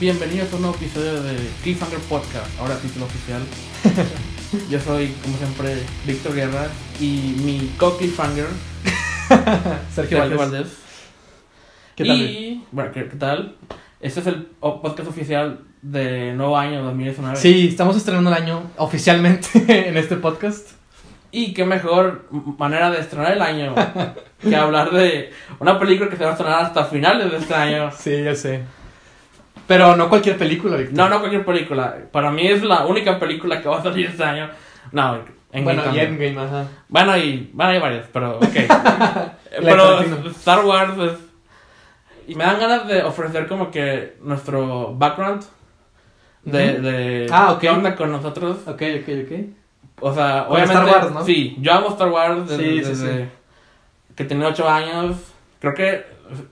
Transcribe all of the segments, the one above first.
bienvenidos a un nuevo episodio de Cliffhanger Podcast, ahora título oficial. Yo soy, como siempre, Víctor Guerra y mi co-Cliffhanger, Sergio, Sergio Valdés. ¿Qué tal? Y, bueno, ¿qué, qué tal? Este es el podcast oficial de nuevo año 2019. Sí, estamos estrenando el año oficialmente en este podcast. Y qué mejor manera de estrenar el año que hablar de una película que se va a estrenar hasta finales de este año. Sí, ya sé. Pero no cualquier película, Víctor. No, no cualquier película. Para mí es la única película que va a salir este año. No, en Bueno, y también. Endgame, ajá. Bueno, y bueno, hay varias, pero ok. La pero. Star Wars es... Y me dan ganas de ofrecer como que nuestro background de, Ujú. de Ah, ok. qué onda con nosotros. Ok, ok, ok. O sea, Con obviamente... Star Wars, ¿no? Sí, yo amo Star Wars desde, Sí, sí, desde sí. que tenía 8 años. Creo que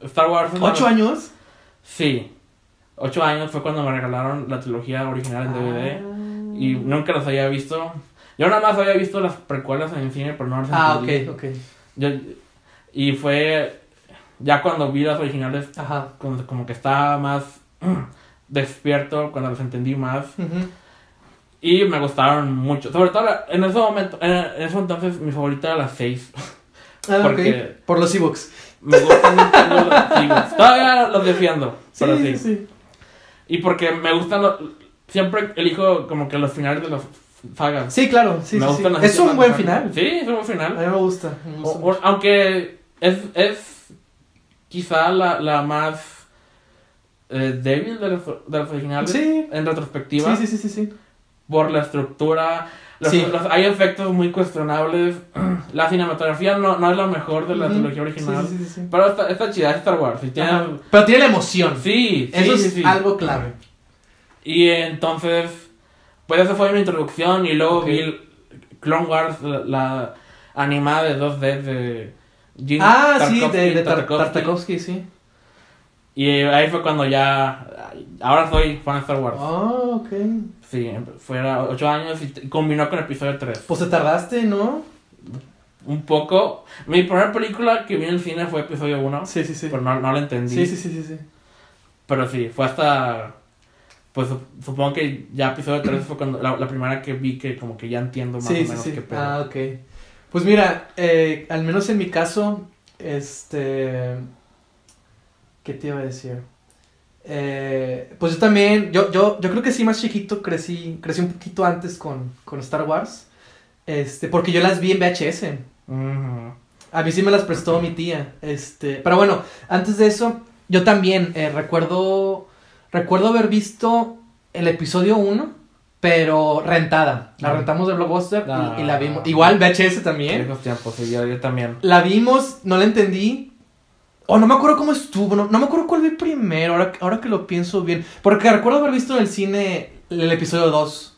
Star Wars... es la- ¿Ocho años? Sí. 8 años fue cuando me regalaron la trilogía original en DVD. Y nunca las había visto. Yo nada más había visto las precuelas en el cine, pero no las Ah, ok, entendí. ok. Yo, y fue ya cuando vi las originales, Ajá. como, como que estaba más despierto, cuando las entendí más. Y me gustaron mucho. Sobre todo en ese momento, en, ese entonces mi favorita era la 6. Ah, Porque- ok. Por los e-books. Me gustan mucho los antiguos. Todavía los defiendo, Sí, pero sí, sí. Y porque me gustan los... Siempre elijo como que los finales de las sagas. Sí, claro, sí, Me sí, gustan sí. Es un buen final. Sí, es un buen A final. mí me gusta. me O- gusta o- mucho. aunque es, es quizá la, la más eh, débil de las, de las originales Sí. en retrospectiva Sí, sí, sí, sí, sí. por la estructura. Los, Sí. los- hay efectos muy cuestionables. La cinematografía no, no es la mejor de la trilogía original. Sí, sí, sí, sí. Pero está, está chida, es Star Wars. y tiene-. Pero tiene la emoción. sí, sí, Eso sí, es sí. algo clave. Y entonces, pues esa fue mi introducción. Y luego Ok. vi Clone Wars, la, la animada de 2D de Gene Ah, sí, Tartakovsky- de, de Tar- Tartakovsky. Sí. Y ahí fue cuando ya. Ahora soy fan de Star Wars. Oh, ok. Sí, fuera 8 años y combinó con episodio 3. Pues te tardaste, ¿no? Un poco. Mi primera película que vi en el cine fue episodio 1. Sí, sí, sí. Pero no, no la entendí. Sí, sí, sí, sí, sí. Pero sí, fue hasta. Pues sup- supongo que ya episodio 3 fue cuando la, la primera que vi que como que ya entiendo más Sí, o sí, menos sí. qué pedo. Ah, ok. Pues mira, eh, al menos en mi caso, este... ¿Qué te iba a decir? Eh, pues yo también, yo, yo, yo creo que sí, más chiquito, crecí, crecí un poquito antes con, con Star Wars. Este, porque yo las vi en VHS. A mí sí me las prestó mi tía. Este, pero bueno, antes de eso, yo también eh, recuerdo recuerdo haber visto el episodio 1, pero rentada. La Ah. rentamos de Blockbuster y- Ah. y, la vimos. Igual VHS también. Tiempos, yo, yo también. La vimos, no la entendí. O no me acuerdo cómo estuvo, no, no me acuerdo cuál vi primero, ahora, ahora que lo pienso bien. Porque recuerdo haber visto en el cine el episodio 2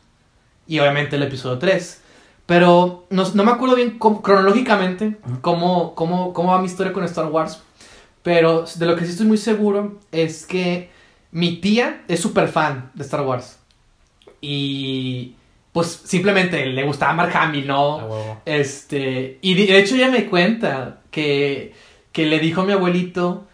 y obviamente el episodio 3. Pero no, no me acuerdo bien cómo- cronológicamente cómo, cómo, cómo va mi historia con Star Wars. Pero de lo que sí estoy muy seguro es que mi tía es súper fan de Star Wars. Y pues simplemente le gustaba Mark Hamill, ¿no? Este, y de de hecho ella me cuenta que, que le dijo a mi abuelito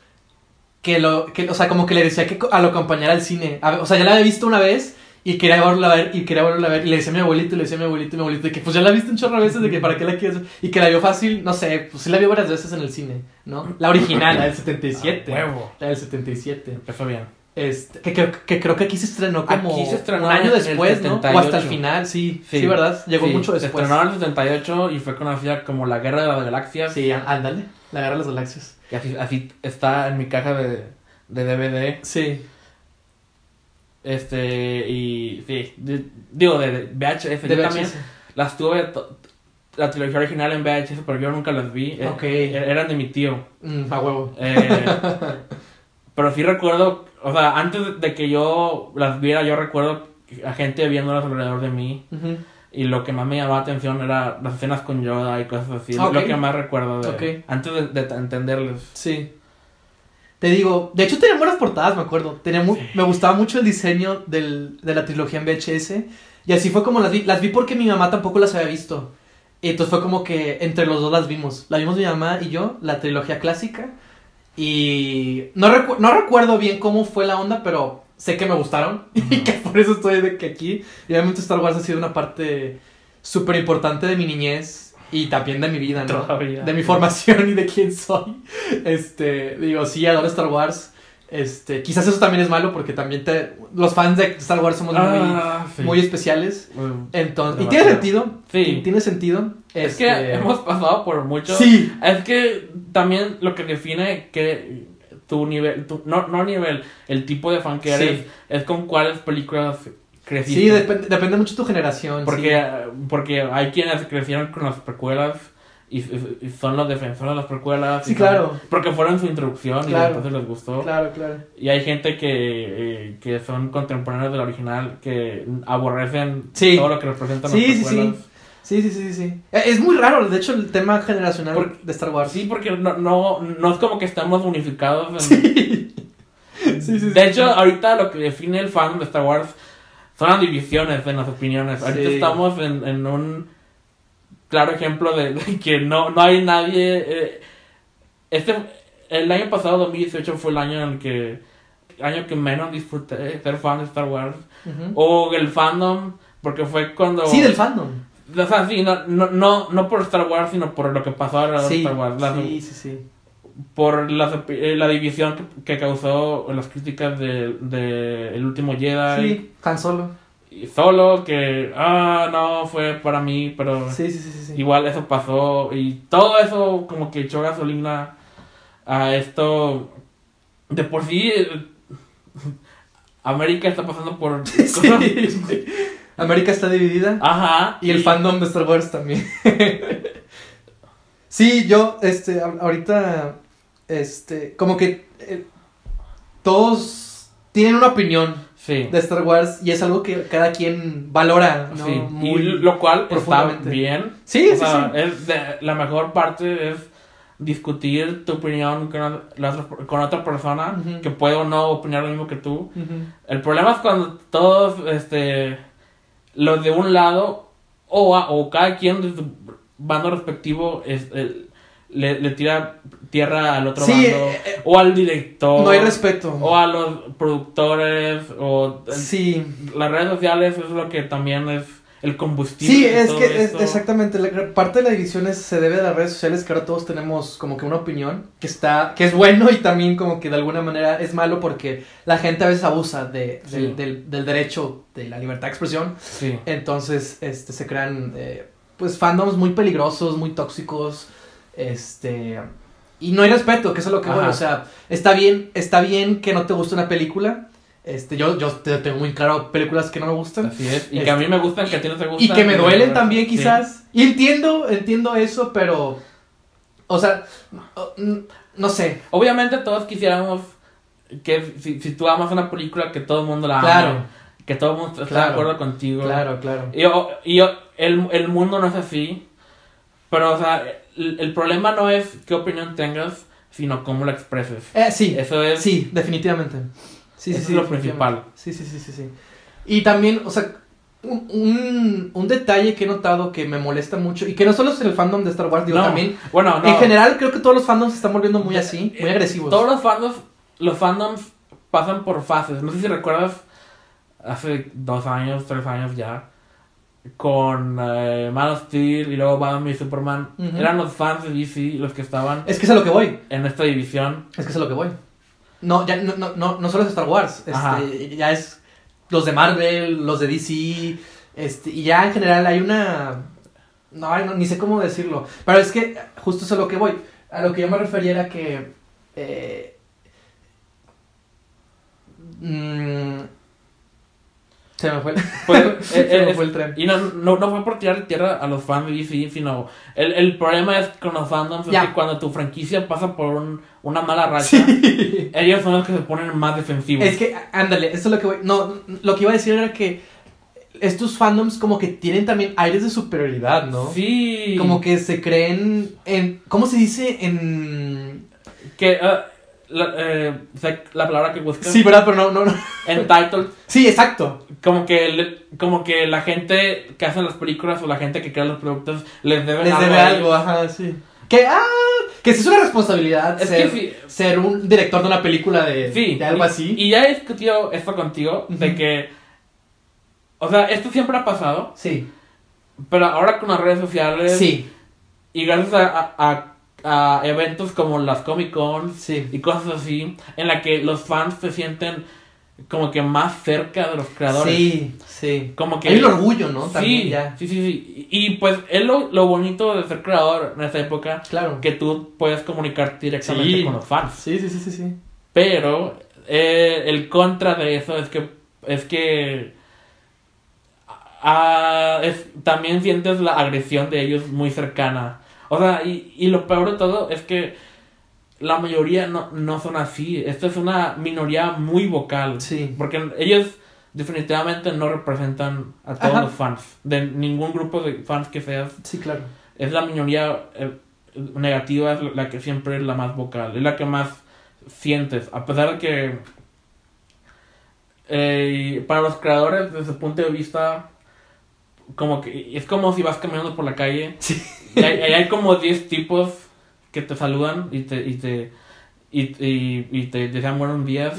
que lo, que, o sea, como que le decía que a lo acompañara al cine. A o sea, ya la había visto una vez y quería volverla a ver y quería volverla a ver. Y le decía a mi abuelito, y le decía a mi abuelito y mi abuelito de que pues ya la viste un chorro de veces de que para qué la quieres. Y que la vio fácil, no sé, pues sí la vio varias veces en el cine, ¿no? La original, la del 77. A huevo. La del 77. Empezó bien. Este, que, creo- que creo que aquí se estrenó como Aquí se estrenó un año después, ¿no? O hasta el 78. final, sí. Sí, Sí. ¿verdad? Llegó Sí, mucho Se después. estrenó en el 78 y fue conocida como la Guerra de las Galaxias. Sí, ándale. La guerra de las galaxias. Y así, así está en mi caja de, de DVD. Sí. Este, y sí, di- digo, de, de VHS. De yo también VHS. las tuve, la trilogía original en VHS, pero yo nunca las vi. Eh, Ok. er- Eran de mi tío. Mm, a huevo. Eh, pero sí recuerdo, o sea, antes de que yo las viera, yo recuerdo a gente viéndolas alrededor de mí. Ujú. Y lo que más me llamaba la atención era las escenas con Yoda y cosas así. Ok. Lo que más recuerdo de, antes de, de entenderles. Sí. Te digo, de hecho tenía buenas portadas, me acuerdo. Tenía Me gustaba mucho el diseño del, de la trilogía en VHS. Y así fue como las vi. Las vi porque mi mamá tampoco las había visto. Y entonces fue como que entre los dos las vimos. La vimos mi mamá y yo, la trilogía clásica. Y no, recu- no recuerdo bien cómo fue la onda, pero sé que me gustaron y que por eso estoy de que aquí. Y obviamente Star Wars ha sido una parte súper importante de mi niñez y también de mi vida, ¿no? Todavía. De mi formación y de quién soy. Este, digo, sí, adoro Star Wars. Este, quizás eso también es malo porque también te, los fans de Star Wars somos Ah, sí. muy, muy especiales. Bueno, Entonces, y tiene sentido. Sí. y Tiene sentido. Es que Este, hemos pasado por mucho. Sí. Es que también lo que define que tu nivel, tu, no, no nivel, el tipo de fan que eres, Sí. es con cuáles películas creciste. Sí, depende, depende mucho de tu generación. porque, sí. porque hay quienes crecieron con las precuelas y, son los defensores de las precuelas. Sí, son- claro. porque fueron su introducción Claro. y entonces les gustó. Claro, claro. Y hay gente que, eh, que son contemporáneos del original que aborrecen Sí. todo lo que representan las precuelas. sí. Sí, sí, sí, sí, sí. Eh, Es muy raro, de hecho, el tema generacional Por- de Star Wars. Sí, porque no, no, no es como que estamos unificados. en- Sí. Sí, sí, sí. de hecho, ahorita lo que define el fandom de Star Wars son las divisiones en las opiniones. Ahorita Sí. estamos en, en un claro ejemplo de, de que no, no hay nadie. eh, este, el año pasado, 2018, fue el año en el que. año que menos disfruté de ser fan de Star Wars. O el fandom, porque fue cuando. Sí, del fandom. O sea, sí, no, no, no, no por Star Wars, sino por lo que pasó alrededor de Sí, Star Wars. Sí, sí, sí. por eh, la división que, que causó las críticas de, de El último Jedi Sí, Han Solo. y solo que ah no fue para mí pero Sí, sí, sí, igual eso pasó y todo eso como que echó gasolina a esto de por sí eh, América está pasando por cosas- Sí. América está dividida. ajá Y el fandom de Star Wars también. sí, yo, este, ahorita, este, como que eh, todos tienen una opinión sí de Star Wars y es algo que cada quien valora, ¿no? Sí, Muy... y lo cual está profundamente. bien. Sí, O sí, sea, sí. es de- la mejor parte es discutir tu opinión con, la otra- con otra persona que puede o no opinar lo mismo que tú. El problema es cuando todos, este, los de un lado o, a- o cada quien de su bando respectivo es, el- le, le tira tierra al otro Sí, bando eh, eh, o al director No hay respeto. o a los productores o Sí. las redes sociales es lo que también es el combustible. Sí, es todo que es, exactamente, la- parte de la división es- se debe a las redes sociales que ahora todos tenemos como que una opinión que está, que es bueno y también como que de alguna manera es malo porque la gente a veces abusa de, Sí. del, del- del derecho de la libertad de expresión, Sí. entonces este, se crean eh, pues fandoms muy peligrosos, muy tóxicos, este, y no hay respeto, que eso es lo que voy, Ajá. o sea, está bien, está bien que no te guste una película, este, yo, yo te- tengo muy claro películas que no me gustan, Así es. Y Este- que a mí me gustan, que a ti no te gustan. y que me duelen también Sí. quizás. Y entiendo, entiendo eso, pero... O sea, no, no sé. Obviamente todos quisiéramos que si, si tú amas una película que todo el mundo la ame. Claro. Que todo el mundo Claro. de acuerdo contigo. Claro, claro. Y, yo- y yo- el, el mundo no es así. Pero, o sea, el, el problema no es qué opinión tengas, sino cómo la expreses. Eh, sí, Eso es... sí, definitivamente. Sí, sí, Eso sí. es lo definitivamente. principal. Sí, sí, sí, sí, sí. Y también, o sea, un, un, un detalle que he notado que me molesta mucho, y que no solo es el fandom de Star Wars, digo, No, también... Bueno, no. En general, creo que todos los fandoms se están volviendo muy así, muy Eh, agresivos. Todos los fandoms, los fandoms pasan por fases. No sé si recuerdas hace dos años, tres años ya, con eh, Man of Steel y luego Batman y Superman. Ujú. Eran los fans de DC los que estaban Es que es a lo que voy. en esta división. Es que es a lo que voy. No, ya, no, no, no, no solo es Star Wars, este, ya es los de Marvel, los de DC, este, y ya en general hay una... No, no, ni sé cómo decirlo, pero es que justo es a lo que voy. A lo que yo me refería era que... eh, mm, se me fue el, Pues, se eh, me eh, fue el tren. Y no, no, no fue por tirar tierra a los fans de DC, sino el, el problema es con los fandoms es que cuando tu franquicia pasa por un- una mala racha, Sí. ellos son los que se ponen más defensivos. Es que, ándale, eso es lo que voy. No, lo que iba a decir era que estos fandoms como que tienen también aires de superioridad, ¿no? Sí. Como que se creen en. ¿Cómo se dice? En. Que, ah, la, eh, la palabra que buscas. Sí, ¿verdad? Pero no, no, no. Entitled. Sí, exacto. Como que, le- como que la gente que hace las películas o la gente que crea los productos les deben Les algo. debe a algo, ajá, sí. Que, ah, Que sí es una responsabilidad Es ser, que ser un director de una película de, Sí. de algo y- así. Y ya he discutido esto contigo, de que. O sea, esto siempre ha pasado, Sí, pero ahora con las redes sociales. sí, Y gracias a, a- a eventos como las Comic Cons sí. y cosas así, en la que los fans se sienten como que más cerca de los creadores. Sí, sí. Como que. Hay un orgullo, ¿no? También sí, ya. sí, sí, sí. Y, pues es lo, lo bonito de ser creador en esa época, Claro. que tú puedes comunicar directamente Sí. con los fans. Sí, sí, sí, sí, sí. Pero eh, el contra de eso es que es que ah, es, también sientes la agresión de ellos muy cercana. O sea, y, y lo peor de todo es que la mayoría no, no son así. Esto es una minoría muy vocal. Sí. Porque ellos definitivamente no representan a todos Ajá. los fans. De ningún grupo de fans que seas. Sí, claro. Es la minoría eh, negativa, es la que siempre es la más vocal. Es la que más sientes. A pesar de que eh, para los creadores, desde su punto de vista, como que es como si vas caminando por la calle Sí. y hay, y hay como 10 tipos que te saludan y te, y te, y, y, y te desean buenos días.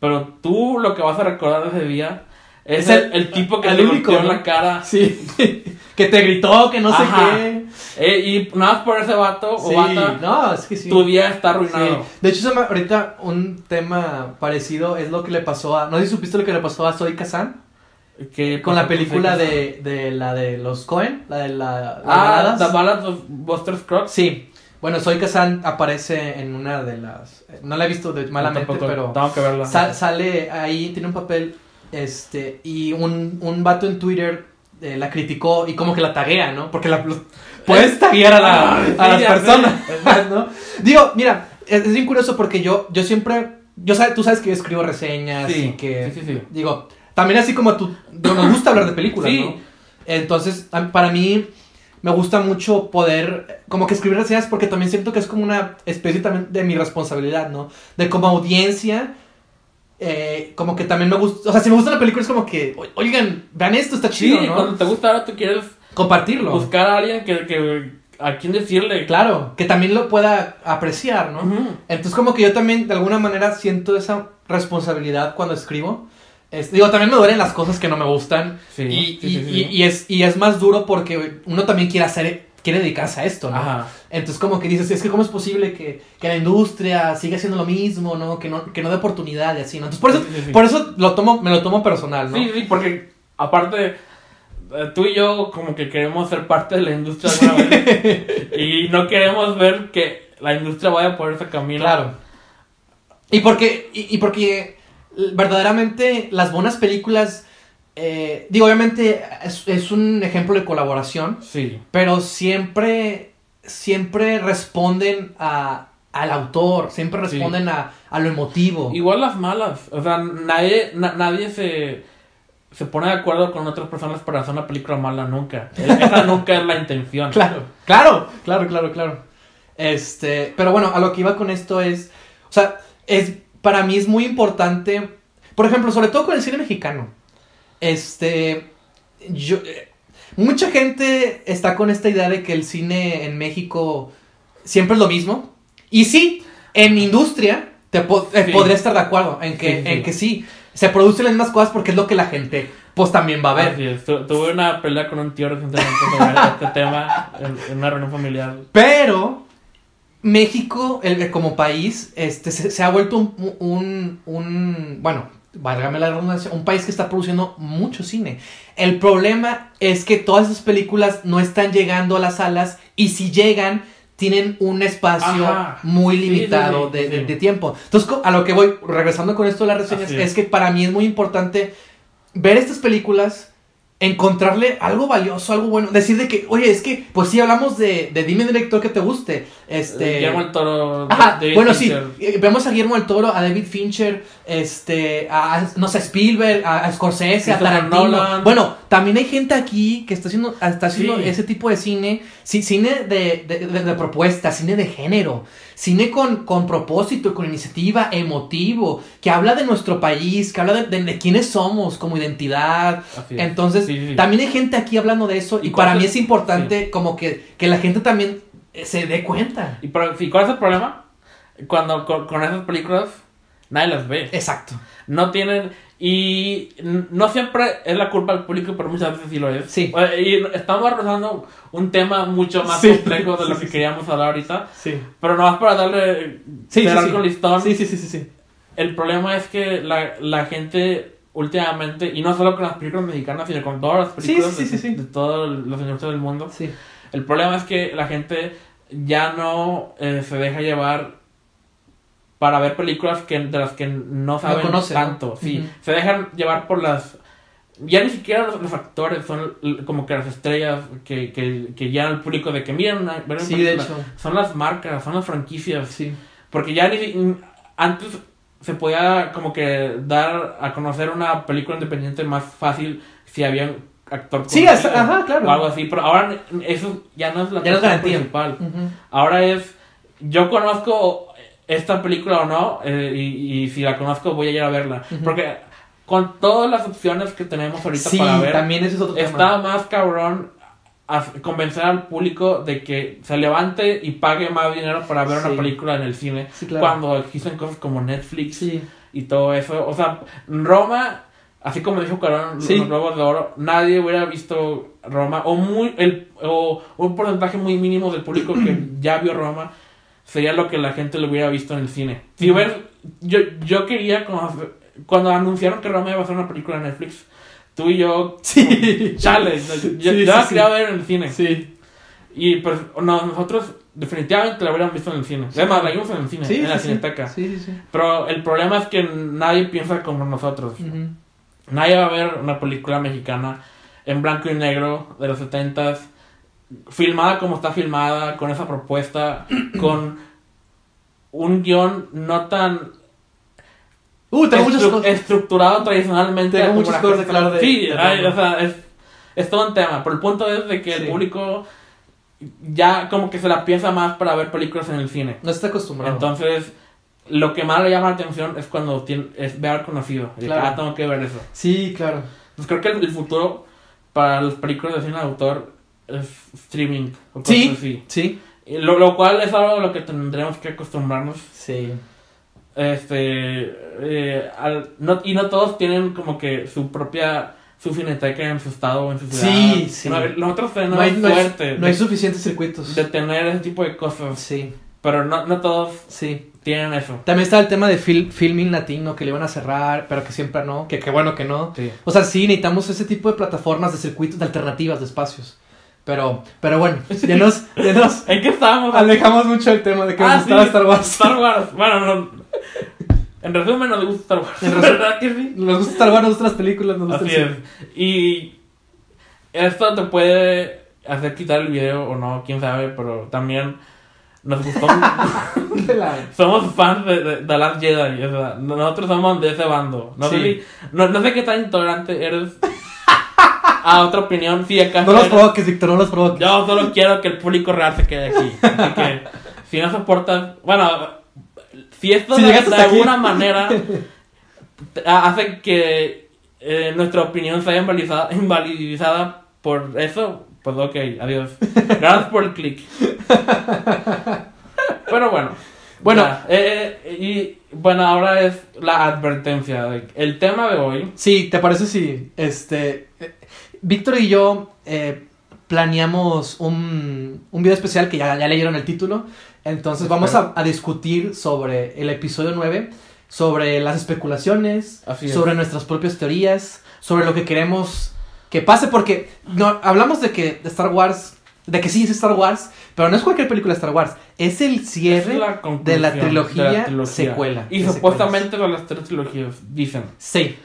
Pero tú lo que vas a recordar de ese día es, el, el- tipo que el te único, ¿no? la cara. Sí. que te gritó, que no Ajá. sé qué. Eh, y nada más por ese vato Sí, o bata, no, es que sí. tu día está Sí. arruinado. De hecho, ahorita un tema parecido es lo que le pasó a. No sé si supiste lo que le pasó a Zoe Kazan Que, con la película de, de la de los Cohen, la de la. las Ah, baladas. The Ballad of Buster Scruggs. Sí. Bueno, Zoe Kazan aparece en una de las. No la he visto de, malamente, pero. Tengo que verla. Sa- sale ahí, tiene un papel, este, y un, un vato en Twitter eh, la criticó y como que la taguea, ¿no? Porque la puedes taguear a, la- Ay, a las personas, ¿no? Digo, mira, es, es bien curioso porque yo, yo siempre, yo sabe, tú sabes que yo escribo reseñas Sí, y que, sí, sí, sí. digo, también así como tú, nos gusta hablar de películas, Sí. ¿no? Entonces, para mí me gusta mucho poder como que escribir reseñas porque también siento que es como una especie también de mi responsabilidad, ¿no? De como audiencia, eh, como que también me gusta, o sea, si me gusta la película es como que, "O- oigan, vean esto, está Sí, chido, ¿no? cuando te gusta ahora tú quieres Compartirlo. buscar a alguien que, que a quien decirle. Claro, que también lo pueda apreciar, ¿no? Entonces como que yo también de alguna manera siento esa responsabilidad cuando escribo. Es- digo, también me duelen las cosas que no me gustan. Sí, y, sí, y- sí, y- y es, y es más duro porque uno también quiere hacer, quiere dedicarse a esto, ¿no? Ajá. Entonces como que dices, es que cómo es posible que, que la industria siga haciendo lo mismo, ¿no? Que no, que no dé oportunidad y así, ¿no? Entonces por eso, por eso lo tomo, me lo tomo personal, ¿no? Sí, sí, porque aparte eh, tú y yo como que queremos ser parte de la industria alguna vez y no queremos ver que la industria vaya por ese camino. Claro. Y porque, y, y porque verdaderamente las buenas películas, eh, digo, obviamente es, es un ejemplo de colaboración, Sí. pero siempre, siempre responden a, al autor, siempre Sí. responden a, a lo emotivo. Igual las malas, o sea, nadie, na- nadie se, se pone de acuerdo con otras personas para hacer una película mala nunca. Esa nunca es la intención. Claro, claro, claro, claro, claro. Este, pero bueno, a lo que iba con esto es, o sea, es, para mí es muy importante, por ejemplo, sobre todo con el cine mexicano, este, yo, eh, mucha gente está con esta idea de que el cine en México siempre es lo mismo, y sí, en industria, te po- eh, Sí. podría estar de acuerdo en que, Sí, sí, en que sí, se producen las mismas cosas porque es lo que la gente, pues también va a ver. Así es. Tu- tuve una pelea con un tío recientemente sobre este tema en, en una reunión familiar. Pero México, el, como país, este, se, se ha vuelto un, un, un- bueno, válgame la redundancia, un país que está produciendo mucho cine. El problema es que todas esas películas no están llegando a las salas y si llegan tienen un espacio Ajá. muy Sí, sí, limitado sí, de, de- de tiempo. Entonces, a lo que voy, regresando con esto de las reseñas, es. es. que para mí es muy importante ver estas películas, encontrarle algo valioso, algo bueno, decir de que, oye, es que, pues sí, hablamos de, de dime director que te guste, este... Guillermo el Toro. Ajá, David bueno, Fincher. sí, eh, vemos a Guillermo del Toro, a David Fincher, este, a, no sé, Spielberg, a, a Scorsese, a Tarantino. Nolan. Bueno, también hay gente aquí que está haciendo, está haciendo Sí. ese tipo de cine, sí, cine de, de, de- de propuesta, cine de género, cine con, con propósito, con iniciativa, emotivo, que habla de nuestro país, que habla de, de- de quiénes somos como identidad. Entonces, Sí, sí, sí. también hay gente aquí hablando de eso y, Y para mí es importante como que, que la gente también eh, se dé cuenta. Y pero, sí, ¿cuál es el problema? Cuando con, con esas películas nadie las ve. Exacto. No tienen. Y no siempre es la culpa del público, pero muchas veces sí lo es. Sí. Y estamos rozando un tema mucho más Sí. complejo de lo que queríamos hablar ahorita. Sí. Pero nomás para darle. Sí, sí, cerrar sí. con listón. Sí, sí, sí, sí. El problema es que la, la gente últimamente, y no solo con las películas mexicanas, sino con todas las películas sí, sí, de, sí, sí. de todos los industria del mundo, Sí. el problema es que la gente ya no eh, se deja llevar para ver películas que, de las que no saben conoce, ¿no? tanto. Sí, se dejan llevar por las... Ya ni siquiera los, los actores son como que las estrellas que, que, que ya el público de que miren una, ver una Sí, de película". hecho. Son las marcas, son las franquicias. Sí. Porque ya ni antes se podía como que dar a conocer una película independiente más fácil si había un actor Sí, ajá, claro. o algo así, pero ahora eso ya no es la Ya no principal. Ahora es yo conozco esta película o no eh, y, y si la conozco voy a ir a verla, porque con todas las opciones que tenemos ahorita Sí, para ver también ese es otro está tema. más cabrón a convencer al público de que se levante y pague más dinero para ver Sí. una película en el cine. Sí, claro. Cuando existen cosas como Netflix y todo eso. O sea, Roma, así como dijo Carón, los Globos de Oro, nadie hubiera visto Roma. O, muy, el, o un porcentaje muy mínimo del público que ya vio Roma sería lo que la gente lo hubiera visto en el cine. Si Ujú. ves, yo, yo quería, conocer- cuando anunciaron que Roma iba a ser una película de Netflix, tú y yo Sí. Chale, yo, Sí, yo sí, la quería ver en el cine. Sí. Y pues no, nosotros definitivamente la hubiéramos visto en el cine. Además, la vimos en el cine, en la cineteca. Sí, sí, sí. Pero el problema es que nadie piensa como nosotros. Nadie va a ver una película mexicana en blanco y negro de los 70s, filmada como está filmada, con esa propuesta, con un guion no tan Uh, tengo estru- estructurado tradicionalmente. Tengo muchas cosas de- Sí, de ay, Roma. o sea, es, es todo un tema. Pero el punto es de que el Sí. público ya como que se la piensa más para ver películas en el cine. No está acostumbrado. Entonces, lo que más le llama la atención es cuando tiene, es ver conocido. Que, Claro. ah, tengo que ver eso. sí, claro. Pues creo que el, el futuro para las películas de cine de autor streaming. O cosas Sí. así. Sí. Lo, lo cual es algo a lo que tendremos que acostumbrarnos. Sí. Este. eh, al- no, y no todos tienen como que su propia. Su cineteca en su estado o en su ciudad. Sí, sí. No, nosotros tenemos No hay, no hay- suerte no hay suficientes circuitos. de tener ese tipo de cosas. Sí, Pero no, no todos sí. tienen eso. También está el tema de fil- filming latino que le iban a cerrar, pero que siempre no. Que qué bueno que no. Sí. O sea, sí, necesitamos ese tipo de plataformas, de circuitos, de alternativas, de espacios. Pero, pero bueno, ya nos, ya nos ¿En qué estábamos? alejamos mucho del tema de que Ah, nos gustaba sí, Star Wars. Star Wars. Bueno, no. En resumen, nos gusta Star Wars. En. ¿Verdad que sí? Nos gusta Star Wars, nos gustan las películas, nos gusta Así el es. Y esto te puede hacer quitar el video o no, quién sabe, pero también nos gustó. somos fans de, de, de Last Jedi. o sea, nosotros somos de ese bando. No, sé, si- no, no sé qué tan intolerante eres a otra opinión. Si acaso No los provoques, Víctor, no los provoques. Yo solo quiero que el público real se quede aquí. Así que, si no soportas. Bueno, si esto Si de, de alguna manera hace que eh, nuestra opinión sea invalidizada, invalidizada por eso, pues ok, adiós. Gracias por el click. Pero bueno. Bueno. ya, eh, eh, y bueno, ahora es la advertencia. de- el tema de hoy. Sí, ¿te parece si este Víctor y yo eh, planeamos un, un video especial que ya, ya leyeron el título? Entonces vamos a, a discutir sobre el episodio 9, sobre las especulaciones, Así es. sobre nuestras propias teorías, sobre lo que queremos que pase, porque no, hablamos de que Star Wars, de que sí es Star Wars, pero no es cualquier película de Star Wars, es el cierre es la de la trilogía, de la trilogía. secuela. Y supuestamente son las tres trilogías, dicen. secuelas. Sí,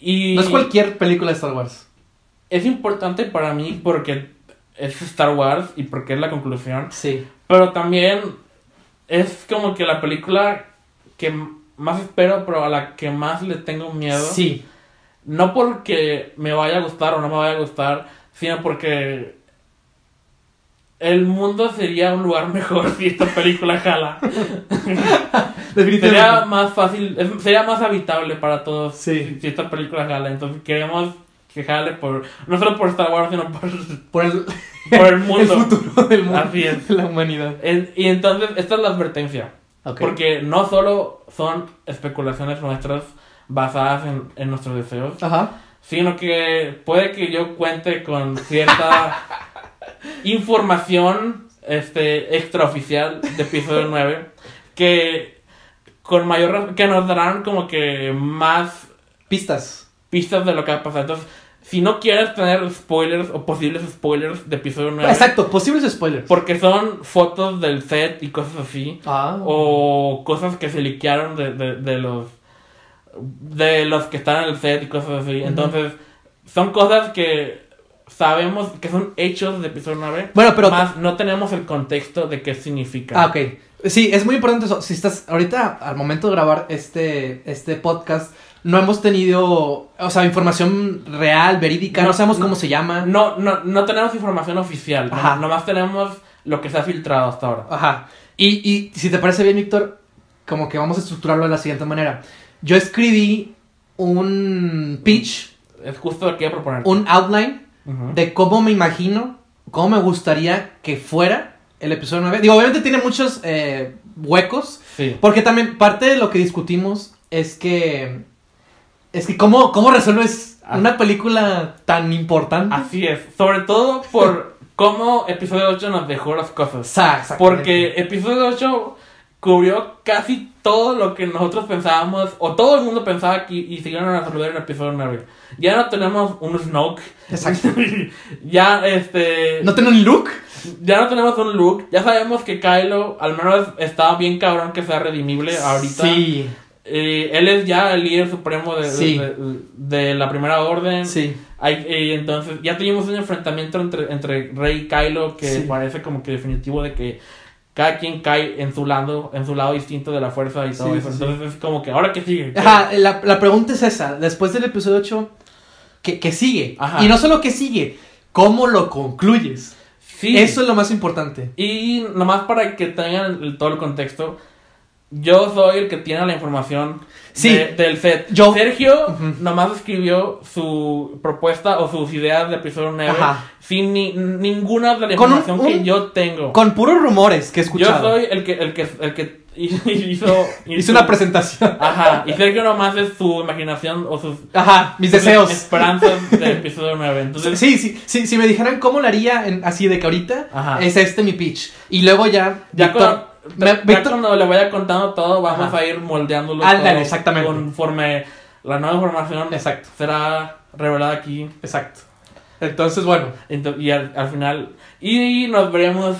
Y no es cualquier película de Star Wars. Es importante para mí porque es Star Wars y porque es la conclusión. Sí. Pero también es como que la película que más espero, pero a la que más le tengo miedo. Sí. No porque me vaya a gustar o no me vaya a gustar, sino porque el mundo sería un lugar mejor si esta película jala. Definitivamente. sería más fácil, sería más habitable para todos Sí. si, si esta película jala. Entonces queremos que jale por, no solo por Star Wars, sino por, Por el, por el mundo. el futuro del mundo. Así es. De la humanidad. Y entonces, esta es la advertencia. Porque no solo son especulaciones nuestras basadas en, en nuestros deseos, Ajá. sino que puede que yo cuente con cierta información este extraoficial de episodio 9 que con mayor que nos darán como que más Pistas. pistas de lo que va a pasar. Entonces, si no quieres tener spoilers o posibles spoilers de episodio 9, Exacto, posibles spoilers. porque son fotos del set y cosas así, Ah. o cosas que se liquearon de, de, de los de los que están en el set y cosas así. Entonces, son cosas que sabemos que son hechos de episodio 9, Bueno, pero. más no tenemos el contexto de qué significa. Ah, ok. Sí, es muy importante eso. Si estás ahorita, al momento de grabar este, este podcast, no hemos tenido, o sea, información real, verídica, no, No, sabemos no. cómo se llama. No, no, no tenemos información oficial, no- Ajá. nomás tenemos lo que se ha filtrado hasta ahora. Ajá. Y, y si te parece bien, Víctor, como que vamos a estructurarlo de la siguiente manera. Yo escribí un pitch, Es justo lo que iba a proponer. un outline de cómo me imagino, cómo me gustaría que fuera el episodio 9. Digo, obviamente tiene muchos eh, huecos, Sí. porque también parte de lo que discutimos es que... Es que cómo, cómo resuelves Ah. una película tan importante. Así es. Sobre todo por cómo episodio 8 nos dejó las cosas. Sa- exactamente. Porque episodio 8 cubrió casi todo lo que nosotros pensábamos, o todo el mundo pensaba que y iban a resolver en episodio 9. Ya no tenemos un Snoke. Exacto. ya, este. ¿No tiene un look? Ya no tenemos un Luke. Ya sabemos que Kylo, al menos, está bien cabrón que sea redimible ahorita. Sí, Eh, él es ya el líder supremo de, Sí. de- de la primera orden. sí. Hay- eh, entonces, ya tuvimos un enfrentamiento entre, entre Rey y Kylo que Sí. parece como que definitivo de que cada quien cae en su lado, en su lado distinto de la fuerza y todo eso. Entonces es como que ahora que sigue. Ajá, la, la pregunta es esa. Después del episodio 8, ¿qué, qué sigue? Ajá. Y no solo qué sigue, ¿cómo lo concluyes? Sí. Eso es lo más importante. Y nomás para que tengan todo el contexto, yo soy el que tiene la información Sí. de- del set. Yo- Sergio Ujú. nomás escribió su propuesta o sus ideas de episodio 9 Ajá. sin ni- ninguna de la Con un- información un- que yo tengo. Con puros rumores que he yo escuchado. soy el que, el que, el que hizo, Hice una presentación. Ajá, y Sergio nomás es su imaginación o sus, Ajá, mis sus deseos. esperanzas del episodio 9. Entonces, Sí, sí, sí, si me dijeran cómo lo haría en- así de que ahorita, Ajá. es este mi pitch. Y luego ya, Ya, Víctor- cuando, me- ya Víctor- cuando le vaya contando todo, vamos Ajá. a ir moldeándolo Ándale, todo exactamente. conforme la nueva información Exacto. será revelada aquí. Exacto. Entonces, bueno, Ento- y al, al final. Y nos veremos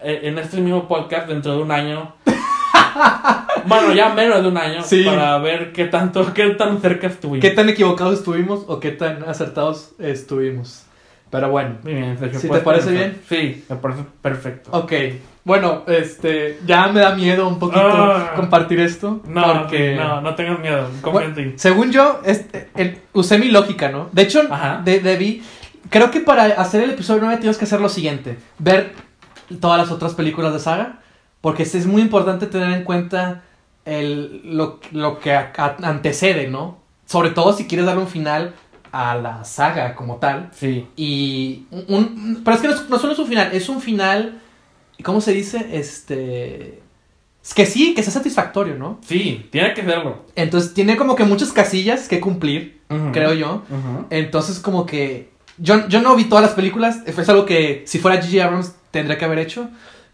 eh, en este mismo podcast dentro de un año. bueno, ya menos de un año. Sí. Para ver qué tanto, qué tan cerca estuvimos. ¿qué tan equivocados estuvimos o qué tan acertados estuvimos? Pero bueno. Muy bien, Sergio, ¿Sí te parece bien? Sí, me parece perfecto. Ok, bueno, este, ya me da miedo un poquito Ah. compartir esto. No, porque, no, no tengas miedo. Confía en ti. según yo, este, el- usé mi lógica, ¿no? De hecho, de, debí, creo que para hacer el episodio 9 tienes que hacer lo siguiente, ver todas las otras películas de saga, porque es muy importante tener en cuenta el, lo, lo que a- a- antecede, ¿no? Sobre todo si quieres darle un final a la saga como tal. Sí. Y un, un- pero es que no solo es un final, es un final, ¿cómo se dice? Este... Es que sí, que sea satisfactorio, ¿no? Sí, tiene que serlo. Entonces tiene como que muchas casillas que cumplir, creo yo. Entonces como que... Yo, yo no vi todas las películas, es algo que si fuera G.G. Abrams tendría que haber hecho.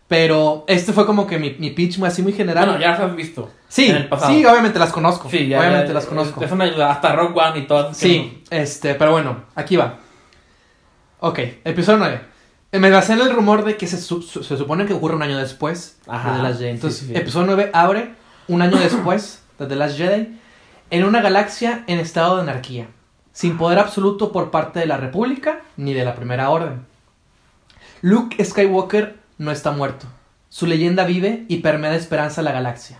Pero este fue como que mi, mi pitch así muy general. Bueno, ya las has visto. sí, en el pasado. sí, obviamente las conozco. Sí, ya. obviamente ya- las conozco. Es una ayuda. Hasta Rock One y todo. Sí, este, pero bueno, aquí va. Ok, episodio 9. Eh, Me basé en el rumor de que se, su- se supone que ocurre un año después Ajá, de The Last Jedi. Entonces, sí, sí. episodio 9 abre un año después de The Last Jedi en una galaxia en estado de anarquía, sin poder absoluto por parte de la República ni de la Primera Orden. Luke Skywalker no está muerto. Su leyenda vive y permea de esperanza la galaxia.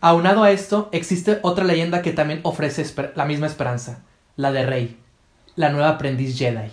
Aunado a esto, existe otra leyenda que también ofrece la misma esperanza, la de Rey, la nueva aprendiz Jedi.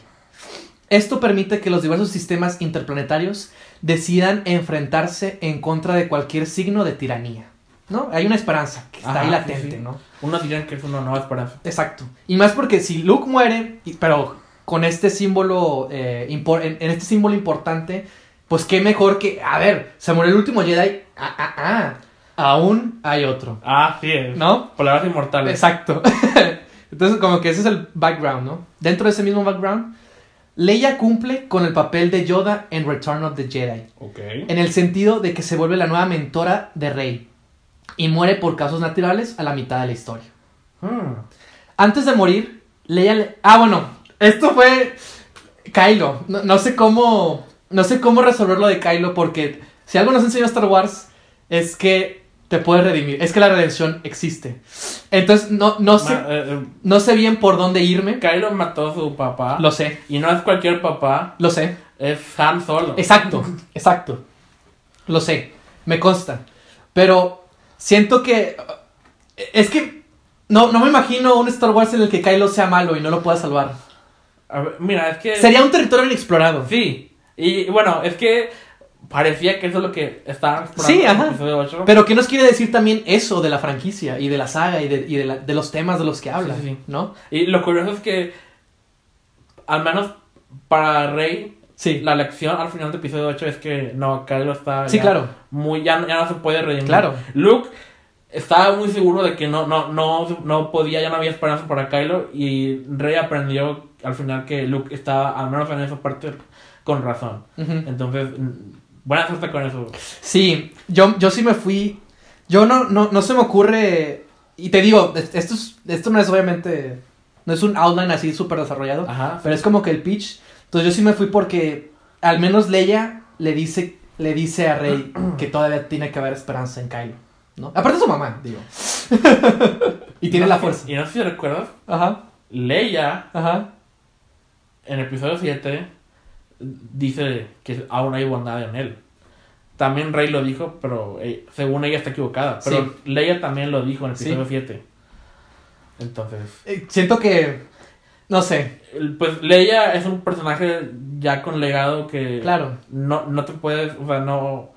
Esto permite que los diversos sistemas interplanetarios decidan enfrentarse en contra de cualquier signo de tiranía. ¿no? Hay una esperanza que está Ajá, ahí sí, latente, sí. ¿no? Unos dirían que es una nueva esperanza. Exacto. Y más porque si Luke muere, pero con este símbolo, eh, en, en este símbolo importante, pues qué mejor que, a ver, se murió el último Jedi, ah, ah, ah, aún hay otro, Ah, sí es. ¿no? Palabras inmortales. Exacto. Entonces, como que ese es el background, ¿no? Dentro de ese mismo background, Leia cumple con el papel de Yoda en Return of the Jedi, en el sentido de que se vuelve la nueva mentora de Rey y muere por causas naturales a la mitad de la historia. Hmm. Antes de morir, Leia le... Ah, bueno, esto fue Kylo. No, no sé cómo... No sé cómo resolver lo de Kylo porque si algo nos enseñó Star Wars es que te puedes redimir. Es que la redención existe. Entonces, no, no, sé, Ma- eh, eh, no sé bien por dónde irme. Kylo mató a su papá. Lo sé, Y no es cualquier papá, lo sé. es Han Solo. Exacto, exacto. Lo sé, me consta. Pero siento que... Es que... No, no me imagino un Star Wars en el que Kylo sea malo y no lo pueda salvar. A ver, mira, es que. Sería un territorio inexplorado. Sí. Y bueno, es que parecía que eso es lo que estaban explorando Sí, en el episodio 8. Pero ¿qué nos quiere decir también eso de la franquicia y de la saga y de, y de, la- de los temas de los que habla? Sí, sí. ¿No? Y lo curioso es que, al menos para Rey, Sí. la lección al final del episodio 8 es que no, Kylo está. Sí, ya claro. Muy, ya, ya no se puede redimir. Claro. Luke estaba muy seguro de que no, no, no, no podía, ya no había esperanza para Kylo. Y Rey aprendió al final que Luke estaba, al menos en esa parte, con razón. Entonces, buena suerte con eso. Sí, yo, yo sí me fui. Yo no, no, no se me ocurre. Y te digo, es- esto, es- esto no es obviamente. No es un outline así súper desarrollado. Ajá. Pero es como que el pitch. Entonces yo sí me fui porque al menos Leia le dice, le dice a Rey que todavía tiene que haber esperanza en Kylo. ¿no? Aparte su mamá, digo. y tiene No la fuerza. Y no sé si recuerdas, Ajá, Leia ajá. en el episodio 7 dice que aún hay bondad en él. También Rey lo dijo, pero eh, según ella está equivocada. Pero Sí. Leia también lo dijo en el episodio 7. Entonces, Eh, siento que. No sé. pues Leia es un personaje ya con legado que Claro. no, no te puedes, o sea, no...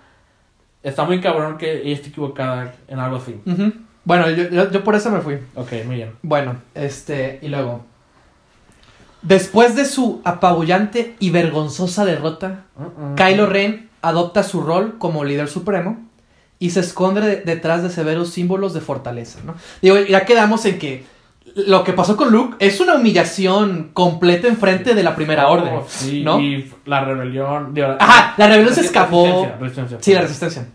Está muy cabrón que ella esté equivocada en algo así. Ujú. Bueno, yo, yo, yo por eso me fui. Ok, muy bien. Bueno, este, y luego. Después de su apabullante y vergonzosa derrota, Kylo Ren adopta su rol como líder supremo y se esconde de- detrás de severos símbolos de fortaleza, ¿no? Digo, ya quedamos en que lo que pasó con Luke es una humillación completa enfrente de la primera Oh, orden, sí, ¿no? Y la rebelión... digo, Ajá, la rebelión se resistencia, escapó. resistencia. Sí, la resistencia.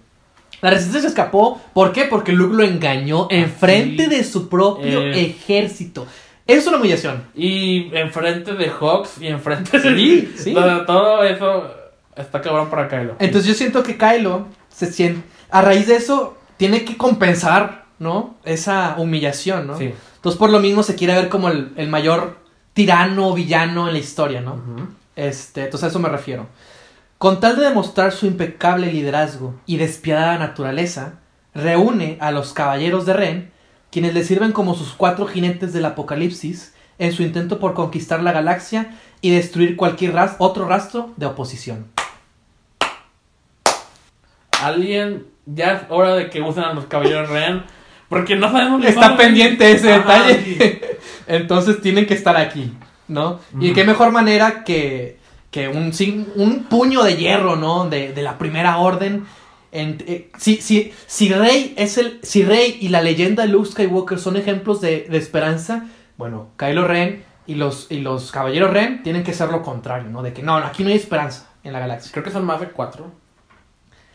La resistencia escapó, ¿por qué? Porque Luke lo engañó enfrente sí. de su propio Eh. ejército. Es una humillación. Y enfrente de Hawks y enfrente de... Sí, sí. Todo, todo eso está cabrón para Kylo. Entonces yo siento que Kylo se siente, a raíz de eso, tiene que compensar, ¿no? Esa humillación, ¿no? Sí. Entonces por lo mismo se quiere ver como el, el mayor tirano o villano en la historia, ¿no? Este, entonces a eso me refiero. Con tal de demostrar su impecable liderazgo y despiadada naturaleza, reúne a los caballeros de Ren, quienes le sirven como sus cuatro jinetes del apocalipsis en su intento por conquistar la galaxia y destruir cualquier ras- otro rastro de oposición. Alguien... Ya es hora de que usen a los caballeros Ren. Porque no sabemos... ni Está pendiente ese Ajá, detalle. sí. Entonces tienen que estar aquí, ¿no? Y qué mejor manera que, que un, sin- un puño de hierro, ¿no? De, de la primera orden. En- eh, si, si, si Rey es el. Si Rey y la leyenda de Luke Skywalker son ejemplos de, de esperanza, bueno, Kylo Ren y los, y los caballeros Ren tienen que ser lo contrario, ¿no? De que no, aquí no hay esperanza en la galaxia. Creo que son más de cuatro.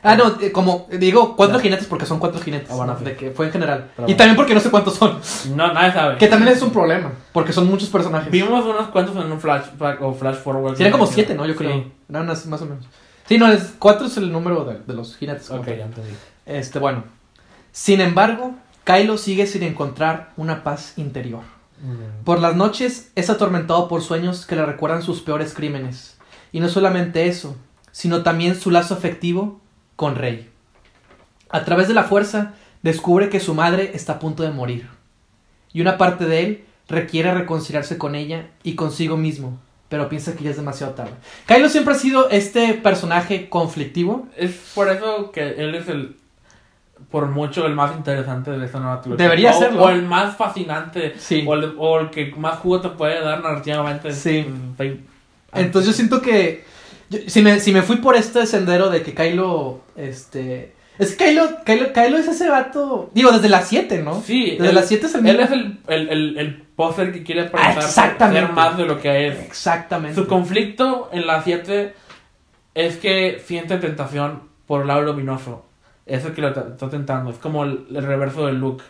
Ah, no, eh, como eh, digo, cuatro jinetes porque son cuatro jinetes. Ah, bueno, ¿no? sí. De que fue en general. Pero y bueno. también porque no sé cuántos son. No, nadie sabe. Que también es un problema, porque son muchos personajes. Vimos unos cuantos en un flashback o flash forward. Serían como siete, ¿no? Yo creo. Sí. Más o menos. Sí, no, es, cuatro es el número de, de los jinetes. Ok, ya entendí. Este, bueno. Sin embargo, Kylo sigue sin encontrar una paz interior. Mm. Por las noches es atormentado por sueños que le recuerdan sus peores crímenes. Y no solamente eso, sino también su lazo afectivo con Rey. A través de la fuerza, descubre que su madre está a punto de morir. Y una parte de él requiere reconciliarse con ella y consigo mismo, pero piensa que ya es demasiado tarde. Kylo siempre ha sido este personaje conflictivo. Es por eso que él es el. por mucho el más interesante de esta nueva trilogía. Debería o, serlo. O el más fascinante. Sí. O el, o el que más jugo te puede dar narrativamente. Sí. Entonces yo siento que. yo- si, me, si me fui por este sendero de que Kylo. Este. Es que Kylo, Kylo, Kylo es ese vato. Digo, desde las 7, ¿no? Sí, Desde él- las 7 es el Él mismo. es el, el, el, el póster que quiere exactamente. ser más de lo que es. Exactamente. Su conflicto en la 7 es que siente tentación por el lado luminoso. Es el que lo está tentando. Es como el, el reverso de Luke.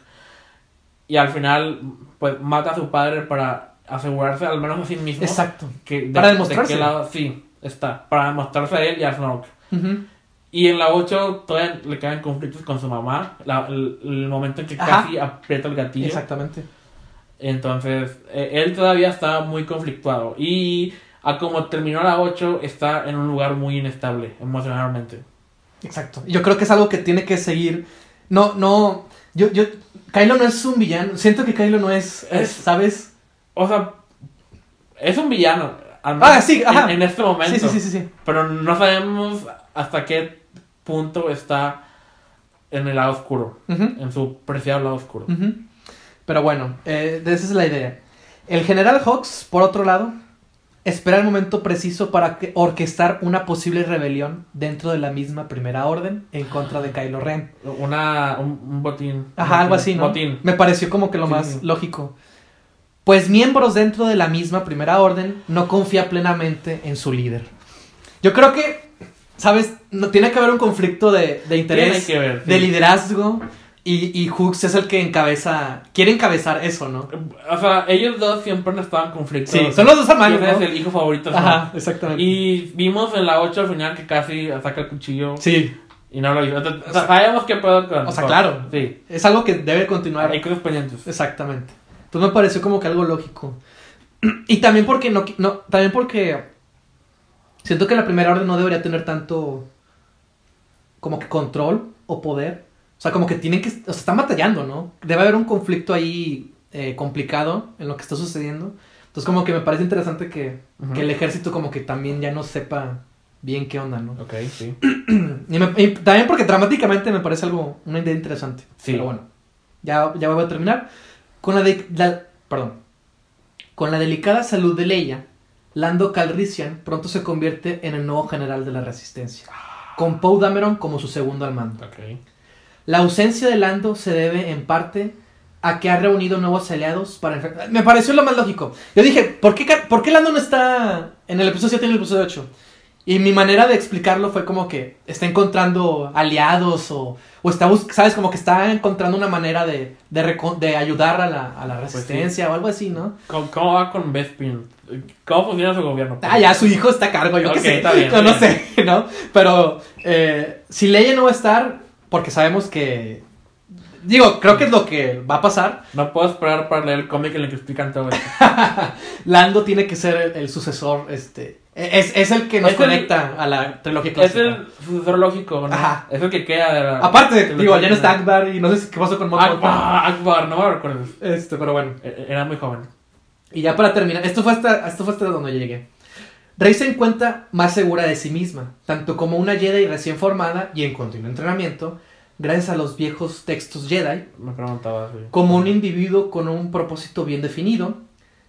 Y al final, pues mata a su padre para asegurarse, al menos a sí mismo, Exacto. que de, Para de demostrarse. qué lado sí está. Para demostrarse a él y a Snoke. Ujú. Y en la 8 todavía le quedan conflictos con su mamá. la- el, el momento en que Ajá. casi aprieta el gatillo. Exactamente. Entonces, eh, él todavía está muy conflictuado. Y a como terminó la 8, está en un lugar muy inestable emocionalmente. Exacto. Yo creo que es algo que tiene que seguir. No, no. Yo, yo. Kylo no es un villano. Siento que Kylo no es. es, Es- ¿Sabes? O sea, es un villano. al Ah, sí, en- ajá. En, este momento. Sí, sí, sí, sí, sí. Pero no sabemos hasta qué punto está en el lado oscuro. En su preciado lado oscuro. Pero bueno, eh, esa es la idea. El general Hawks, por otro lado, espera el momento preciso para que- orquestar una posible rebelión dentro de la misma primera orden en contra de Kylo Ren. Una, un, un botín. Ajá, Un algo así, ¿no? Botín. Me pareció como que lo Sí, más sí. lógico. Pues miembros dentro de la misma primera orden no confía plenamente en su líder. Yo creo que, ¿sabes? No, tiene que haber un conflicto de, de interés, Tiene que ver, sí. de liderazgo, y, y Hooks es el que encabeza, quiere encabezar eso, ¿no? O sea, ellos dos siempre han estado en conflicto. Sí, son los dos hermanos, ¿Quién ¿no? es el hijo favorito? Ajá, exactamente. Y vimos en la 8 al final que casi saca el cuchillo Sí, y no lo hizo. Entonces, o sea, sabemos qué puedo con. O sea, claro. Sí. es algo que debe continuar. Hay cosas pendientes. Exactamente. Entonces me pareció como que algo lógico. Y también porque no, no también porque siento que la primera orden no debería tener tanto como que control o poder. O sea, como que tienen que, o sea, están batallando, ¿no? Debe haber un conflicto ahí eh, complicado en lo que está sucediendo. Entonces como que me parece interesante que, que el ejército como que también ya no sepa bien qué onda, ¿no? Ok, sí. Y, me- y también porque dramáticamente me parece algo, una idea interesante. Sí. Pero bueno, ya, ya voy a terminar. Con la, de, la- perdón. Con la delicada salud de Leia, Lando Calrissian pronto se convierte en el nuevo general de la Resistencia, con Poe Dameron como su segundo al mando. La ausencia de Lando se debe en parte a que ha reunido nuevos aliados para enfrentar... Me pareció lo más lógico. Yo dije, ¿por qué, ¿por qué Lando no está en el episodio 7 y en el episodio 8? Y mi manera de explicarlo fue como que está encontrando aliados o, o está, ¿sabes? Como que está encontrando una manera de, de, de ayudar a la, a la Pues sí. resistencia o algo así, ¿no? ¿Cómo, cómo va con Bespin? ¿Cómo funciona su gobierno? Ah, ya, su hijo está a cargo, yo Ok, qué sé. está bien, no, sé, ¿no? Pero eh, si Leia no va a estar, porque sabemos que... Digo, creo que es lo que va a pasar. No puedo esperar para leer el cómic en el que explican todo esto. Lando tiene que ser el, el sucesor, este... Es, es el que nos Es el- conecta a la trilogía es clásica. el sucesor lógico, ¿no? Ajá. Es el que queda de la... Aparte, digo, ya no está. Akbar y no sé si- qué pasó con Gideon. Akbar, Akbar, no me recuerdo. Este, pero bueno. E- Era muy joven. Y ya para terminar, esto fue hasta, esto fue hasta donde llegué. Rey se encuentra más segura de sí misma, tanto como una Jedi recién formada y en continuo entrenamiento, gracias a los viejos textos Jedi, Me preguntaba así. como un individuo con un propósito bien definido,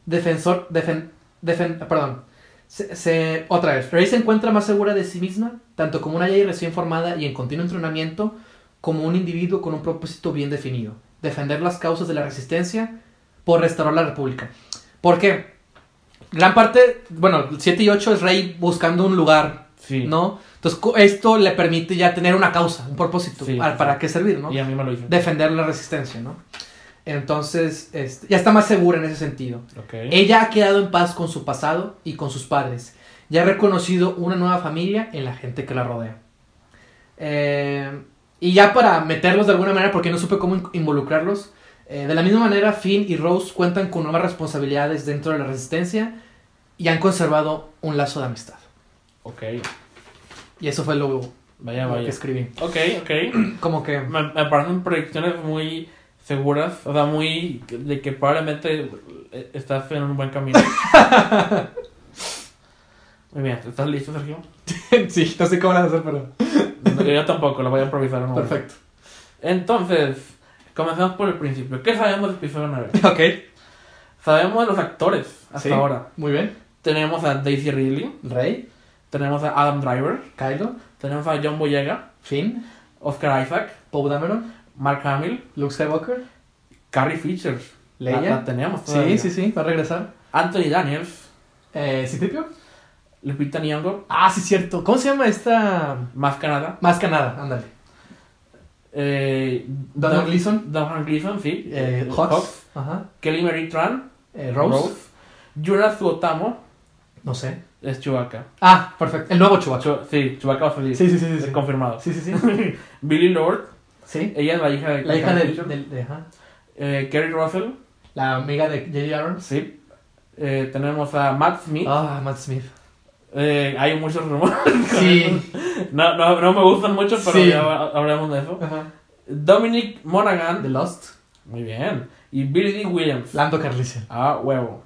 defensor, defen, defen- perdón, se, se- otra vez, Rey se encuentra más segura de sí misma, tanto como una Jedi recién formada y en continuo entrenamiento, como un individuo con un propósito bien definido, defender las causas de la resistencia por restaurar la república. ¿Por qué? Gran parte, bueno, 7 y 8 es Rey buscando un lugar, Sí. ¿no? Entonces esto le permite ya tener una causa, un propósito, Sí, para, para qué servir, ¿no? Y a mí me lo hizo. defender la resistencia, ¿no? Entonces, este, ya está más segura en ese sentido. Ella ha quedado en paz con su pasado y con sus padres. Ya ha reconocido una nueva familia en la gente que la rodea. Eh, y ya para meterlos de alguna manera, porque no supe cómo in- involucrarlos, eh, de la misma manera, Finn y Rose cuentan con nuevas responsabilidades dentro de la resistencia y han conservado un lazo de amistad. Ok. Y eso fue lo, Vaya, lo que escribí. Ok, ok. Como que... Me, me parecen proyecciones muy seguras. O sea, muy. de que probablemente eh, estás en un buen camino. Muy bien. ¿Estás listo, Sergio? sí, no sé cómo las hacer, pero... No, Yo tampoco, lo voy a improvisar. un momento. Perfecto. Entonces, comenzamos por el principio. ¿Qué sabemos del episodio 9? Ok. Sabemos de los actores hasta Sí. ahora. Muy bien. Tenemos a Daisy Ridley, Rey, tenemos a Adam Driver, Kylo, tenemos a John Boyega, Finn, Oscar Isaac, Poe Dameron, Mark Hamill, Luke Skywalker, Carrie Fisher. La, Leia. la tenemos Sí, todavía. sí, sí, va a regresar. Anthony Daniels, Eh, ¿Citripio? Lupita Nyong'o, Ah, sí, cierto. ¿Cómo se llama esta? más Canadá. Más nada, ándale. Eh, Donald Don- Gleason. Donald Gleason, sí. Eh, Hawks. Hawks. Ajá. Kelly Marie Tran. Eh, Rose. Jonas Suotamo No sé. es Chewbacca. Ah, perfecto. El nuevo Chewbacca. Sí, Chewbacca va a salir. Sí, sí, sí, sí. confirmado. Sí, sí, sí. Billy Lord, Sí. ella es la hija de La hija del, de, ajá. Eh, Kerry Russell, La amiga de J.J. Abrams. sí. Eh, tenemos a Matt Smith. Ah, Matt Smith. Eh, hay muchos rumores. Sí. No, no, no me gustan mucho, pero Sí. ya ha- hablamos de eso. Ajá. Dominic Monaghan. The Lost. Muy bien. Y Billy D. Williams. Lando Carlisian. Ah, huevo.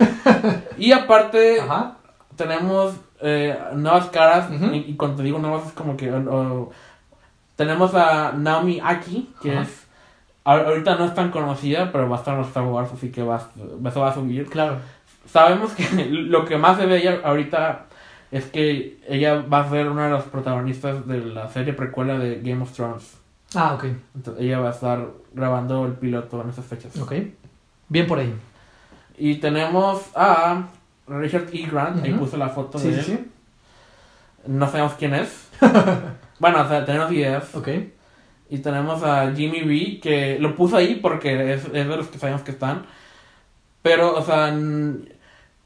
y aparte, Ajá. tenemos eh, nuevas caras. Y, y cuando te digo nuevas, es como que. o- o- tenemos a Naomi Aki, que Ajá. es. ahor- Ahorita no es tan conocida, pero va a estar en los Star Wars, así que va, eso va a subir. Claro. Sabemos que lo que más se ve ella ahorita es que ella va a ser una de las protagonistas de la serie precuela de Game of Thrones. Ah, ok. Entonces, ella va a estar grabando el piloto en esas fechas. Ok. Bien por ahí. Y tenemos a Richard E. Grant, ahí puse la foto Sí, de sí, él. sí. No sabemos quién es. bueno, o sea, tenemos ideas. Ok. Y tenemos a Jimmy B, que lo puse ahí porque es, es de los que sabemos que están. Pero, o sea,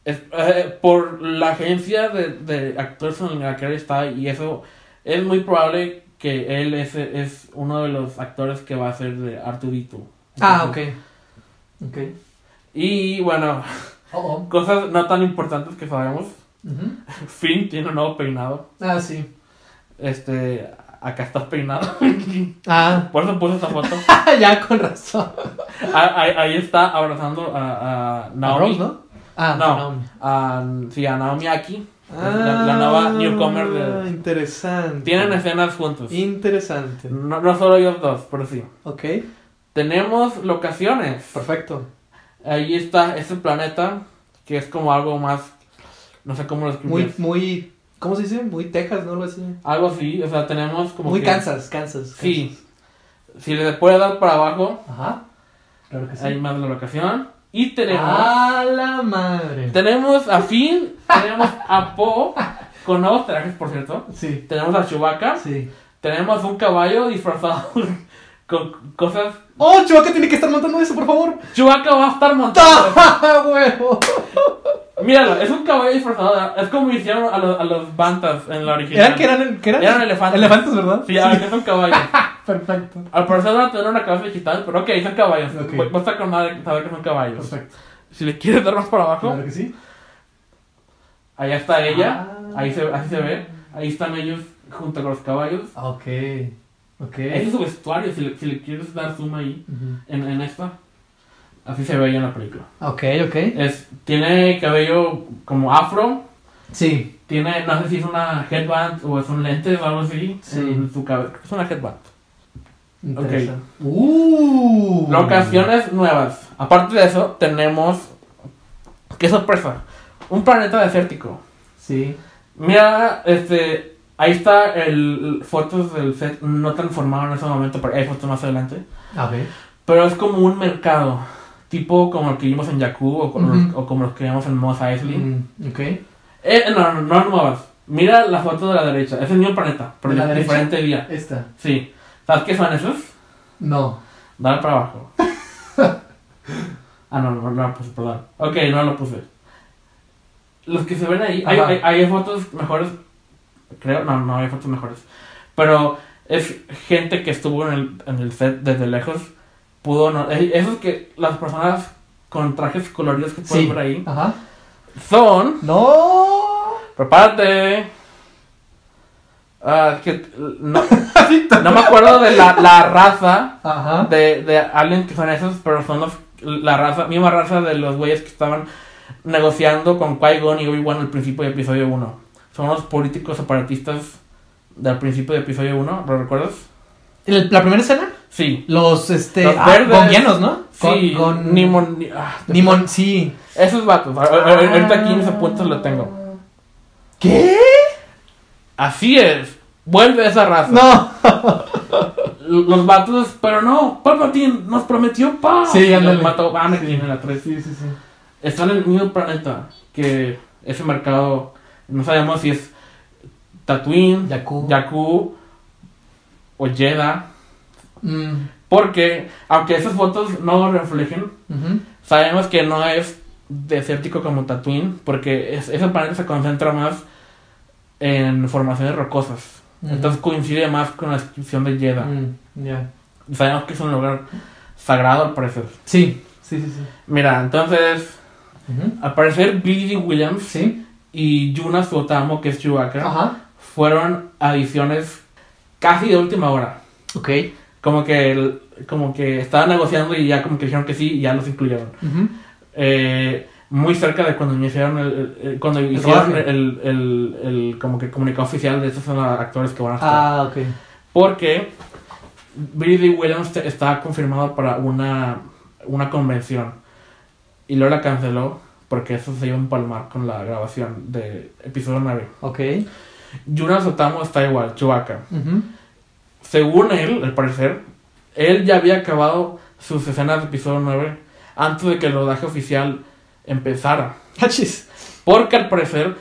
es- eh, por la agencia de, de actores en la que él está, y eso es muy probable que él es, es uno de los actores que va a ser de Arturito. Ah, ok. Ok. Y bueno, Oh, oh. cosas no tan importantes que sabemos. Ujú. Finn tiene un nuevo peinado. Ah, sí. Este, acá está peinado. Ah. Por eso puse esta foto. ya, con razón. Ah, Ahí, ahí está abrazando a, a A Naomi. Rose, ¿no? Ah, No. Naomi. A, sí, a Naomi Aki. la, la nueva newcomer Ah, de... Interesante. Tienen escenas juntos. Interesante. No, no solo ellos dos, pero sí. Ok. Tenemos locaciones. Perfecto. Ahí está ese planeta, que es como algo más... No sé cómo lo Muy, escribir. muy. ¿Cómo se dice? Muy Texas, ¿no? Algo así. Algo así, o sea, tenemos como muy que- Kansas, Kansas. Sí. Si le puede dar para abajo, Ajá. Claro que sí. hay más de la locación. Y tenemos... ¡A la madre! Tenemos a Finn, tenemos a Poe, con nuevos trajes, por cierto. Sí. Tenemos a Chewbacca, Sí. tenemos un caballo disfrazado con cosas. ¡Oh, Chewbacca tiene que estar montando eso, por favor! Chewbacca va a estar montado. ¡Ah, huevo! Míralo, es un caballo disfrazado. Es como hicieron a los, a los bantas en la original. ¿Eran que eran, que eran? Eran elefantes. Elefantes, ¿verdad? Sí, ahora que son caballos. Perfecto. Al parecer van a tener una cabeza digital, pero ok, son caballos. Ok. Voy- Basta con nada de saber que son caballos. Perfecto. Si le quieres dar más para abajo, Claro que sí. allá está ella. Ah. Ahí se, así se ve. Ahí están ellos junto con los caballos. Ok. Ok. Ese es su vestuario, si le, si le quieres dar zoom ahí, en, en esta. Así se ve ella en la película. Ok, ok. Es, tiene cabello como afro, Sí. tiene, no sé si es una headband o es un lente o algo así, Sí. en su cabello. Es una headband. Interesante. Uh. Locaciones nuevas. Aparte de eso, tenemos, qué sorpresa, un planeta desértico. Sí. Mira, este, ahí está el, fotos del set, no tan formado en ese momento, pero hay fotos más adelante. A ver. Pero es como un mercado, tipo como el que vimos en Jakku o, como los- o como los que vimos en Mos Eisley. Mm, ok. Eh, no, no, no nuevas. Mira la foto de la derecha, es el mismo planeta, pero ¿De la diferente día. Esta. Sí. ¿Sabes qué son esos? No. Dale para abajo. ah, no, no, no lo puse, perdón. Ok, no lo puse. Los que se ven ahí, hay, hay fotos mejores, creo, no, no hay fotos mejores. Pero es gente que estuvo en el, en el set desde lejos. Pudo, no, eh, esos que las personas con trajes coloridos que pueden Sí. ver ahí Ajá. son. No. Prepárate. Es que no, no me acuerdo de la, la raza Ajá. de, de aliens que son esos, pero son los, la raza, misma raza de los güeyes que estaban negociando con Qui-Gon y Obi-Wan al principio de episodio 1. Son los políticos separatistas del principio de episodio 1, ¿lo recuerdas? ¿El- ¿La primera escena? Sí. Los, este, Los ah, verdes. gonguianos, ¿no? Sí, Gon- gon- Nimon. ni- ah, Nimon, sí. Esos vatos. a- a- a- Ahorita aquí en ese punto lo tengo. ¿Qué? Así es. Vuelve esa raza. No. Los vatos, pero no. Palpatine nos prometió paz. Sí, ándale. mató Anakin en la 3. Sí, sí, sí. Están en el mismo planeta. Que ese mercado. No sabemos si es Tatooine, Jakku. Jakku o Jeddah. Mm, Porque, aunque esas fotos no reflejen, sabemos que no es desértico como Tatooine, porque es- ese planeta se concentra más en formaciones rocosas. Entonces coincide más con la descripción de Jeddah. Mm, sabemos que es un lugar sagrado al parecer. Sí, sí, sí, sí. Mira, entonces, al parecer Billy Williams Sí. y Yuna Sotamo, que es Chewbacca, fueron adiciones casi de última hora. Ok. Como que, el- como que estaban negociando y ya como que dijeron que sí y ya los incluyeron. Eh, muy cerca de cuando iniciaron el, el- cuando hicieron el, el, el- como que comunicado oficial de estos actores que van a estar Ah, ok. porque Billy Dee Williams estaba confirmado para una una convención y luego la canceló porque eso se iba a empalmar con la grabación de episodio 9 Ok. Yuna Sotamo está igual Chewbacca Ujú. Según él, al parecer, él ya había acabado sus escenas de episodio 9 antes de que el rodaje oficial empezara. Hachis. Porque al parecer,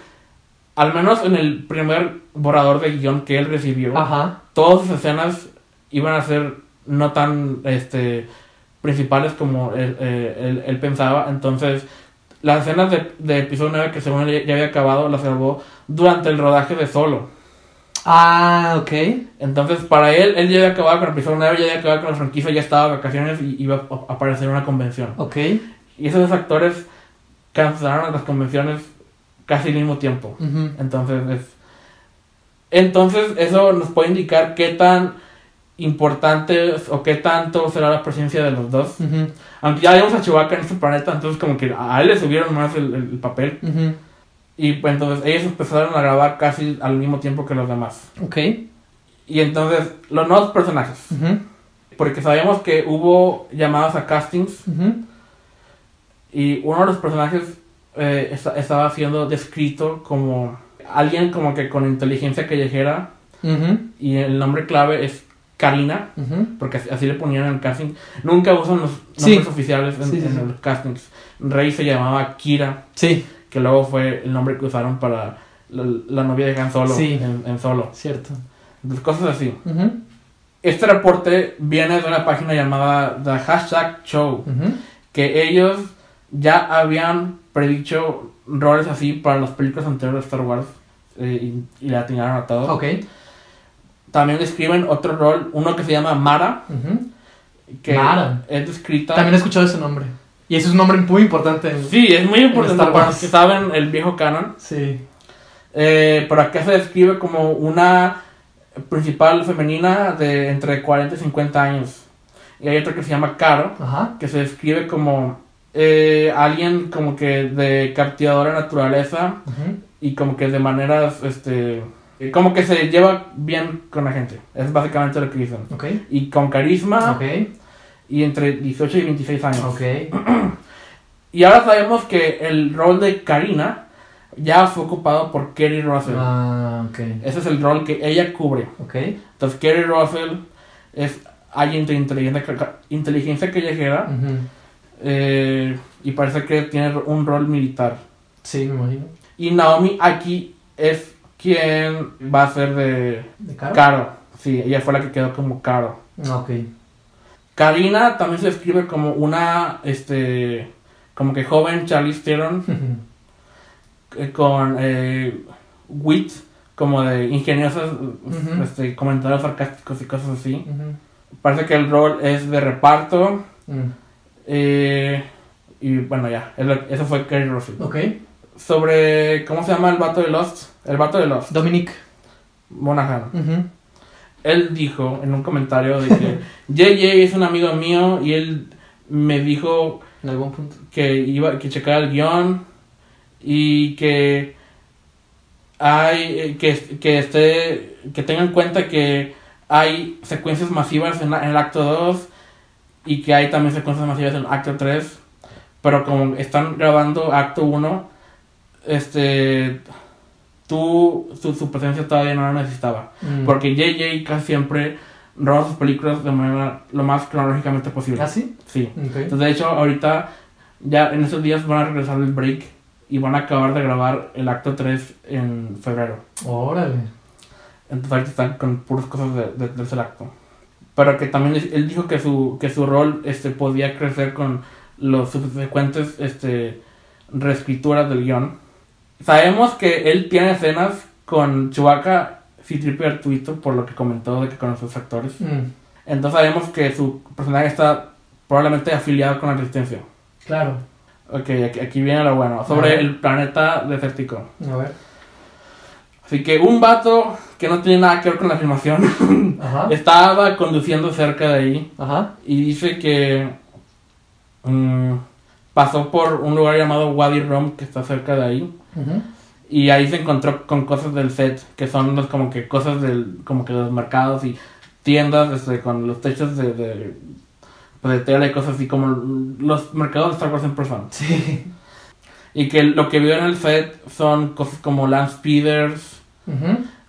al menos en el primer borrador de guion que él recibió, Ajá. todas sus escenas iban a ser no tan este, principales como él, eh, él- él pensaba. Entonces, las escenas de, de episodio 9 que según él ya había acabado, las grabó durante el rodaje de Solo. Ah, ok. Entonces, para él, él ya había acabado con el episodio 9, ya había acabado con la franquicia, ya estaba de vacaciones y iba a aparecer en una convención. Ok. Y esos dos actores cancelaron las convenciones casi al mismo tiempo. Entonces, es... Entonces, eso nos puede indicar qué tan importante o qué tanto será la presencia de los dos. Ujú. Aunque ya vimos a Chewbacca en este planeta, entonces como que a él le subieron más el, el- el papel. Ujú. Y pues entonces ellos empezaron a grabar casi al mismo tiempo que los demás. Ok. Y entonces, los nuevos personajes. Ujú. Porque sabemos que hubo llamadas a castings Ujú. y uno de los personajes eh, esta- estaba siendo descrito como alguien como que con inteligencia callejera Ujú. y el nombre clave es Karina, porque así, así le ponían en el casting. Nunca usan los Sí. nombres oficiales en, Sí, sí, en sí. los castings. Rey se llamaba Kira, Sí, que luego fue el nombre que usaron para la, la novia de Han Solo Sí. en, en Solo. cierto. Cosas así. Ujú. Este reporte viene de una página llamada The Hashtag Show. Que ellos ya habían predicho roles así para las películas anteriores de Star Wars eh, y, y le atinaron a todo. Ok. También describen otro rol, uno que se llama Mara, que Mara. es descrita. También he escuchado ese nombre. Y ese es un nombre muy importante. en- Sí, es muy importante para los que saben el viejo canon. Sí. Eh, pero acá se describe como una principal femenina de entre 40 y 50 años. Y hay otra que se llama Caro, Ajá. que se describe como eh, alguien como que de captivadora naturaleza y como que de maneras, este, como que se lleva bien con la gente. Es básicamente lo que dicen. Ok. Y con carisma Ok. Y entre 18 y 26 años. Ok. Y ahora sabemos que el rol de Karina ya fue ocupado por Kerry Russell. Ah, ok. Ese es el rol que ella cubre. Ok. Entonces Kerry Russell es alguien de inteligencia, inteligencia callejera Ujú. eh, y parece que tiene un rol militar. Sí, me imagino. Y Naomi aquí es quien va a ser de ¿De cara? Caro. Sí, ella fue la que quedó como Caro. Ok. Karina también se describe como una, este, como que joven Charlize Theron eh, con eh, wit, como de ingeniosos este, comentarios sarcásticos y cosas así. Parece que el rol es de reparto. Mm. eh, y bueno, ya, eso fue Kerry Russell. Ok. Sobre, ¿cómo se llama el vato de Lost? El vato de Lost, Dominic. Monaghan. Él dijo en un comentario de que JJ es un amigo mío y él me dijo En algún punto. que iba que checara el guion y que hay eh, que, que esté que tenga en cuenta que hay secuencias masivas en, la- en el acto 2 y que hay también secuencias masivas en el acto 3. Pero como están grabando acto 1, este, tú, su, su presencia todavía no la necesitaba. Mm. Porque JJ casi siempre roba sus películas de manera lo más cronológicamente posible. ¿Ah, sí? Entonces, de hecho, ahorita, ya en estos días van a regresar del break y van a acabar de grabar el acto 3 en febrero. Órale. Entonces, ahorita están con puras cosas de, de- del tercer acto. Pero que también él dijo que su, que su rol este, podía crecer con los subsecuentes este, reescrituras del guion. Sabemos que él tiene escenas con Chewbacca, Citripio Artuito, por lo que comentó de que con los actores. Mm, Entonces sabemos que su personaje está probablemente afiliado con la Resistencia. Claro. Ok, aquí, aquí viene lo bueno. Sobre el planeta desértico. A ver. Así que un vato que no tiene nada que ver con la filmación Ajá. estaba conduciendo cerca de ahí Ajá. y dice que mm, pasó por un lugar llamado Wadi Rum que está cerca de ahí Y ahí se encontró con cosas del set que son los como que cosas del como que los mercados y tiendas este, con los techos de, de, pues, de tela y cosas así como los mercados de Star Wars en persona. Sí. y que lo que vio en el set son cosas como land speeders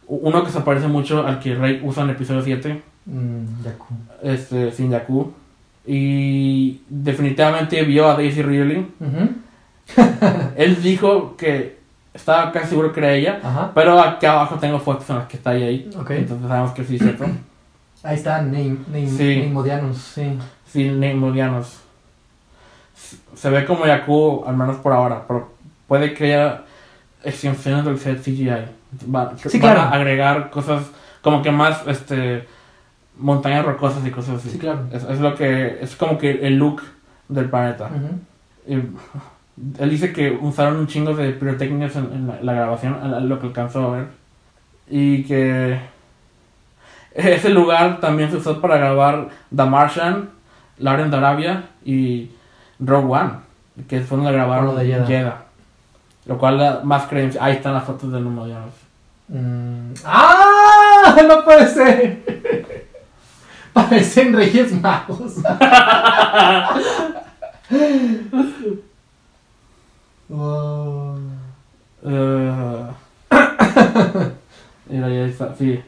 uno que se parece mucho al que Rey usa en el episodio 7 Mm, Yaku. este sin Jakku. Y definitivamente vio a Daisy Ridley. Él dijo que estaba casi seguro que era ella Ajá. pero aquí abajo tengo fotos en las que está ella ahí Ok. entonces sabemos que sí es cierto Ahí está Neim, Neim, Sí. Neimodianus, sí. sí Neimodianos se ve como Jakku al menos por ahora pero puede haya extensiones del set CGI Va- Sí, van claro. a agregar cosas como que más este montañas rocosas y cosas así Sí, claro. es, es lo que es como que el look del planeta. Y él dice que usaron un chingo de pirotecnias en, en la, la grabación, a- lo que alcanzó a ver. Y que ese lugar también se usó para grabar The Martian, Lauren de Arabia y Rogue One, que fue donde grabaron de. Jedha. Lo cual da más creencia. Ahí están las fotos del número de Mm. ¡Ah! No puede ser. Parecen Reyes Magos. Wow. Eh, mira, ahí está, sí.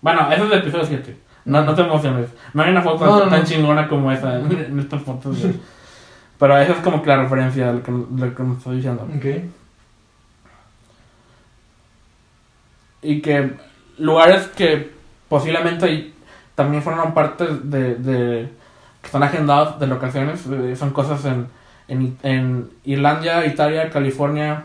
Bueno, ese es el episodio 7. No, no te emociones. No hay una foto No, tan no. chingona como esa en, en estas fotos. de- Pero esa es como que la referencia a lo que, lo que me estoy diciendo. Ok. Y que lugares que posiblemente también forman parte de, de que están agendados de locaciones eh, son cosas en, en, en Irlanda, Italia, California.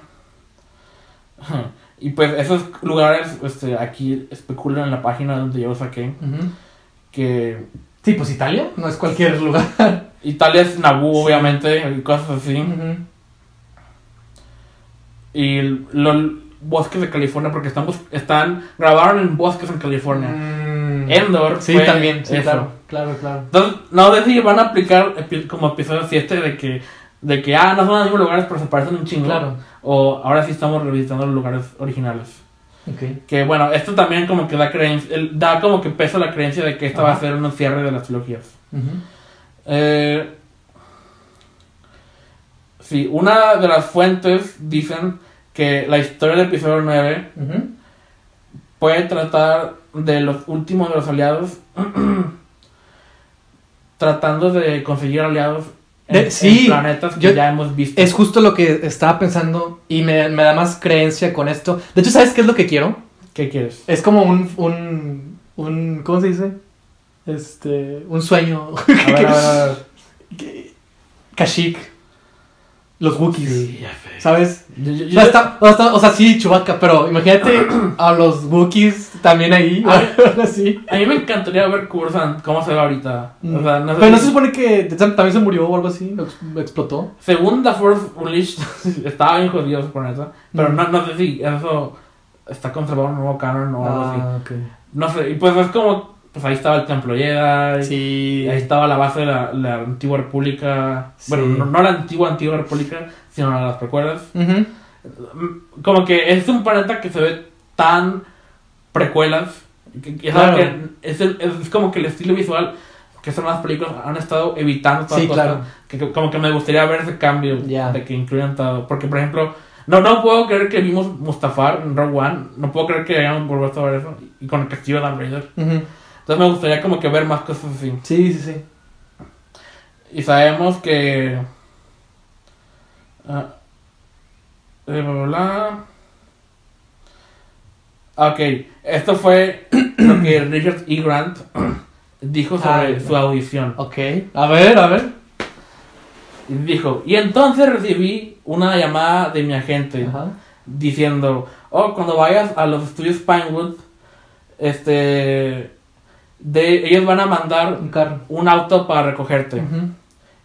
Y pues esos lugares este, aquí especulan en la página donde yo saqué que Sí, pues Italia no es cualquier lugar. Italia es Naboo obviamente y cosas así. Y los bosques de California porque están, están grabaron en bosques en California. Mm. Endor Sí, fue también. Sí, eso. claro. Claro, claro. Entonces, no sé si van a aplicar como episodio 7 de que, de que, ah, no son los mismos lugares, pero se parecen un chingo. Claro. O ahora sí estamos revisitando los lugares originales. Ok. Que bueno, esto también como que da creencia, da como que peso a la creencia de que esta va a ser un cierre de las trilogías. Eh, sí, una de las fuentes dicen que la historia del episodio 9 Ujú. puede tratar de los últimos de los aliados tratando de conseguir aliados en, sí, en planetas que yo- ya hemos visto. Es justo lo que estaba pensando y me, me da más creencia con esto. De hecho, ¿sabes qué es lo que quiero? ¿Qué quieres? Es como un, un, un ¿cómo se dice? Este, un sueño. A ver, a ver, a ver. Kashyyyk. Los Wookiees. Sí, ya. ¿Sabes? Yo- yo- O sea, está- o sea, o sea, sí, Chewbacca, pero imagínate a los Wookiees también ahí. A así. A mí me encantaría ver Curzan cómo se ve ahorita. O sea, no sé pero no si- se supone que también se murió o algo así, lo ex- lo explotó. Según The Force Unleashed, estaba bien jodido su planeta. Pero Mm. no, no sé si eso está conservado en un nuevo canon o algo así. Ah, ok. No sé, y pues es como, pues ahí estaba el Templo Jedi, Sí. ahí estaba la base de la, la antigua república, Sí. bueno, no, no la antigua antigua república, sino las precuelas. Ujú. Mm, Como que es un planeta que se ve tan precuelas, Que- que Claro. que es, el- es como que el estilo visual que son las películas han estado evitando todas Sí, cosas. claro. Que, como que me gustaría ver ese cambio Ya. de que incluyan todo. Porque, por ejemplo, no, no puedo creer que vimos Mustafar en Rogue One. No puedo creer que hayamos vuelto a ver eso. Y con el castillo de Darth Vader. Ujú. Entonces me gustaría como que ver más cosas así. Sí, sí, sí. Y sabemos que... ah, bla, bla, bla. Ok, esto fue lo que Richard E. Grant dijo sobre Ah, su audición. Ok. A ver, a ver. Y dijo, y entonces recibí una llamada de mi agente Ajá. diciendo, oh, cuando vayas a los estudios Pinewood, este, de, ellos van a mandar Un carro. un auto para recogerte.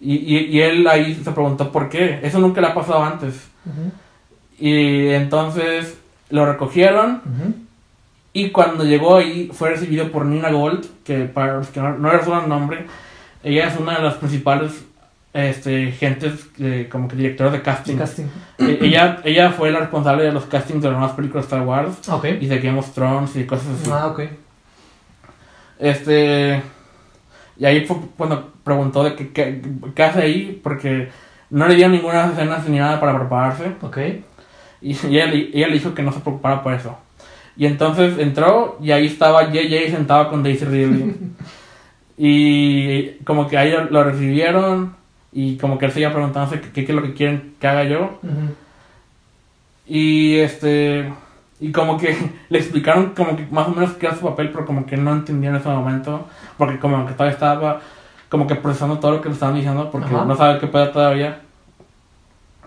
Y, y, y él ahí se preguntó por qué. Eso nunca le ha pasado antes. Y entonces lo recogieron. Y cuando llegó ahí fue recibido por Nina Gold, que para los que no, no recuerdan el nombre, ella es una de las principales este, gentes, eh, como que directora de casting. Casting. Eh, ella, ella fue la responsable de los castings de las nuevas películas de Star Wars Ok. y de Game of Thrones y cosas así. Ah, ok. Este. Y ahí fue cuando preguntó de qué, qué, qué hace ahí, porque no le dieron ninguna escena ni nada para prepararse. Ok. Y, y ella, ella le dijo que no se preocupara por eso. Y entonces entró y ahí estaba JJ sentado con Daisy Ridley. y como que ahí lo, lo recibieron y como que él seguía preguntándose qué, qué es lo que quieren que haga yo. Y este. Y como que le explicaron como que más o menos qué era su papel, pero como que no entendía en ese momento. Porque como que todavía estaba como que procesando todo lo que le estaban diciendo, porque Ajá. no sabe qué pedo todavía.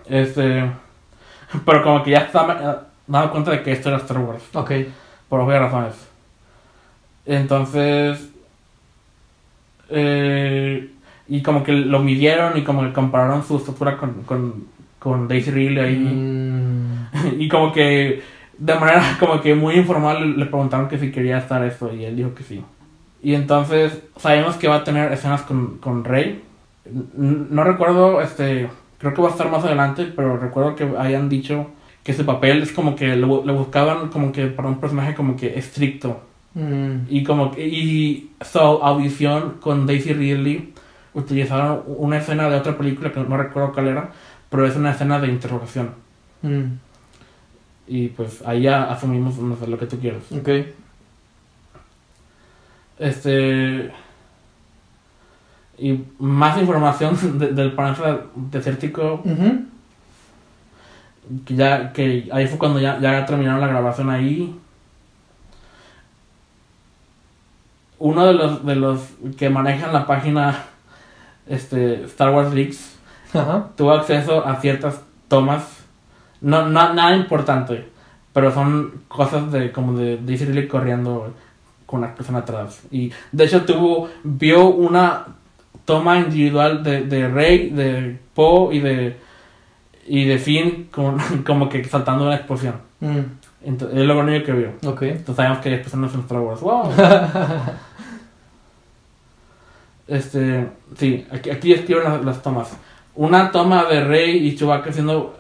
Este. Pero como que ya estaba dando cuenta de que esto era Star Wars, Ok. por obvias razones. Entonces. eh, y como que lo midieron y como que compararon su estatura con, con, con Daisy Ridley ahí. Mm, Y como que de manera como que muy informal le preguntaron que si quería estar eso y él dijo que sí. Y entonces sabemos que va a tener escenas con, con Rey. No recuerdo, este, creo que va a estar más adelante, pero recuerdo que hayan dicho que su papel es como que lo, lo buscaban como que para un personaje como que estricto. mm, Y como que, y su audición con Daisy Ridley utilizaron una escena de otra película que no recuerdo cuál era, pero es una escena de interrogación. mm. Y pues ahí ya asumimos no sé, lo que tú quieras. Ok. Este. Y más información de- del planeta desértico. Que ya. Que ahí fue cuando ya, ya terminaron la grabación ahí. Uno de los, de los que manejan la página este, Star Wars Leaks Ajá. tuvo acceso a ciertas tomas. No, no- nada importante. Pero son cosas de como de corriendo con una persona atrás. Y de hecho tuvo, vio una toma individual de, de Rey, de Poe y de y de Finn con, como que saltando una explosión. Mm, Entonces, es lo único que vio. Entonces sabemos que hay explosiones en Star Wars. ¡Wow! este, sí, aquí, aquí escriben las, las tomas. Una toma de Rey y Chewbacca siendo,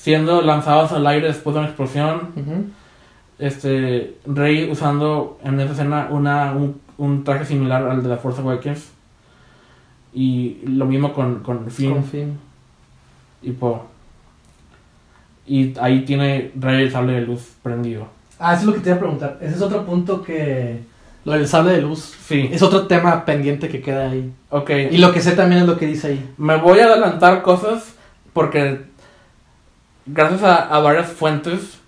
siendo lanzados al aire después de una explosión. Este, Rey usando en esa escena una, un, un traje similar al de la Force Awakens. Y lo mismo con, con Finn Con fin. y Poe. Y ahí tiene Rey el sable de luz prendido. Ah, eso es lo que te iba a preguntar. Ese es otro punto que... Lo del sable de luz. Sí, Es otro tema pendiente que queda ahí. ok. Y lo que sé también es lo que dice ahí. Me voy a adelantar cosas porque gracias a, a varias fuentes,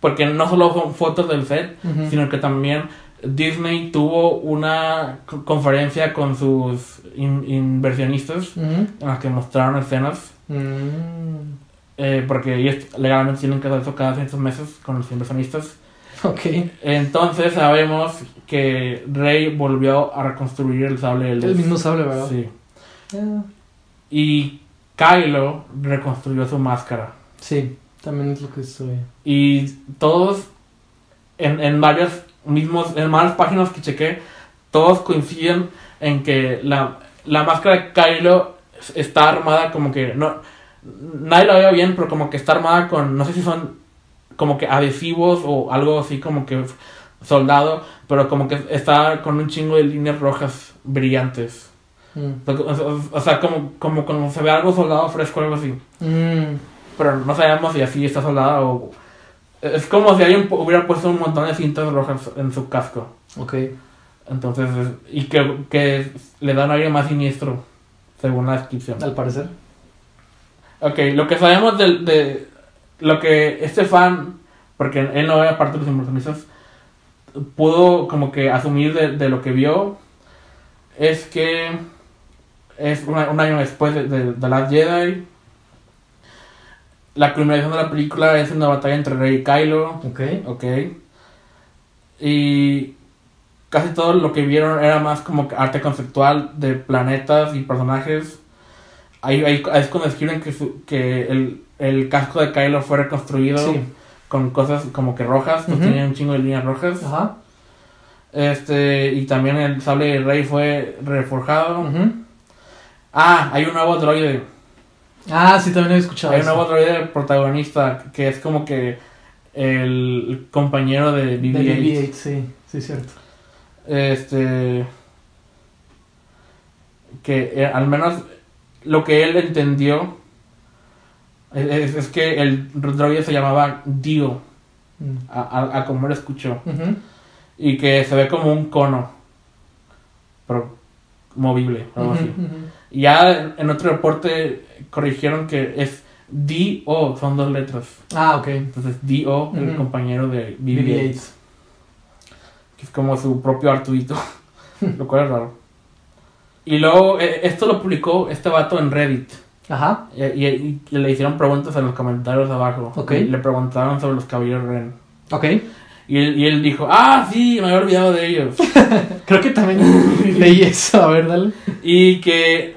porque no solo son fotos del set, sino que también Disney tuvo una co- conferencia con sus in- inversionistas en las que mostraron escenas, Mm, eh, porque ellos legalmente tienen que hacer eso cada ciertos meses con los inversionistas. Ok. Entonces sabemos que Rey volvió a reconstruir el sable de luz. El mismo sable, ¿verdad? Sí. Ah, Y Kylo reconstruyó su máscara. Sí, también es lo que soy. Y todos, en, en varios mismos, en varias páginas que chequé, todos coinciden en que la, la máscara de Kylo está armada como que, no, nadie la ve bien, pero como que está armada con, no sé si son como que adhesivos o algo así como que soldado, pero como que está con un chingo de líneas rojas brillantes. Mm. O, o- o sea, como, como cuando se ve algo soldado fresco o algo así. Mm. Pero no sabemos si así está soldado o... Es como si alguien hubiera puesto un montón de cintas rojas en su casco. Ok. Entonces, es- y que, que le da un aire más siniestro, según la descripción. Al parecer. Ok, lo que sabemos de, de lo que este fan, porque él no era parte de los inversionistas, pudo como que asumir de, de lo que vio, es que es una- un año después de, de, The Last Jedi. La culminación de la película es una batalla entre Rey y Kylo. Ok. Ok. Y casi todo lo que vieron era más como arte conceptual de planetas y personajes. Ahí, ahí es cuando describen que, su- que el, el casco de Kylo fue reconstruido Sí. con cosas como que rojas, pues Ujú. tenía un chingo de líneas rojas. Ajá. Este, y también el sable de Rey fue reforjado. Ujú. Ah, hay un nuevo droide. Ah, sí, también he escuchado Hay un eso. nuevo droide protagonista que es como que el compañero de De BB-8. BB-8, sí. Sí, cierto. Este. Que eh, al menos lo que él entendió es, es que el droide se llamaba Dio, Mm. a, a, a como lo escuchó. Y que se ve como un cono, pero movible. algo así. Ujú, ujú. Y ya en- otro reporte corrigieron que es D-O, son dos letras. Ah, ok. Entonces D-O, el Ujú. compañero de BB-8. BB-8. que es como su propio Artuito, lo cual es raro. Y luego, eh, esto lo publicó este vato en Reddit. Ajá. Y, y- y le hicieron preguntas en los comentarios abajo. Ok. Y le preguntaron sobre los caballeros Ren. Ok. Y él, y él dijo, ah, sí, me había olvidado de ellos. Creo que también leí eso. A ver, dale. y que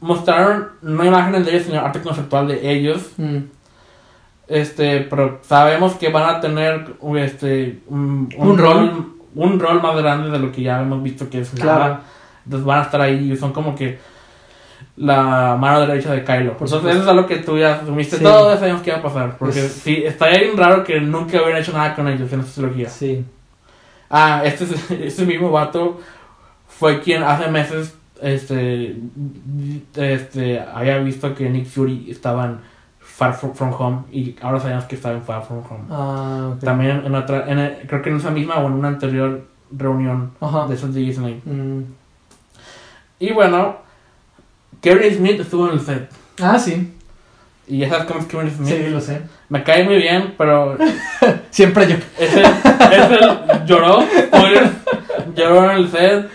mostraron no imágenes de ellos, sino arte conceptual de ellos. Mm. Este, pero sabemos que van a tener este, un, Un rol. un rol más grande de lo que ya hemos visto que es Claro. nada. Entonces van a estar ahí y son como que la mano derecha de Kylo. Por supuesto. eso es algo que tú ya asumiste. Sí. Todos sabíamos que iba a pasar. Porque Es- sí, estaría bien raro que nunca hubieran hecho nada con ellos en esta trilogía. Sí. Ah, este, es- este mismo vato fue quien hace meses este, este, había visto que Nick Fury estaba en Far From, Home y ahora sabemos que estaba en Far From Home. Ah, ok. También en otra, en el- creo que en esa misma o en una anterior reunión Ajá. de esos de Disney. Mm. Y bueno, Kevin Smith estuvo en el set. Ah, sí. Y ya sabes cómo es Kevin Smith. Sí, lo sé. Me cae muy bien, pero Siempre yo. ese, ese lloró, spoiler, lloró en el set.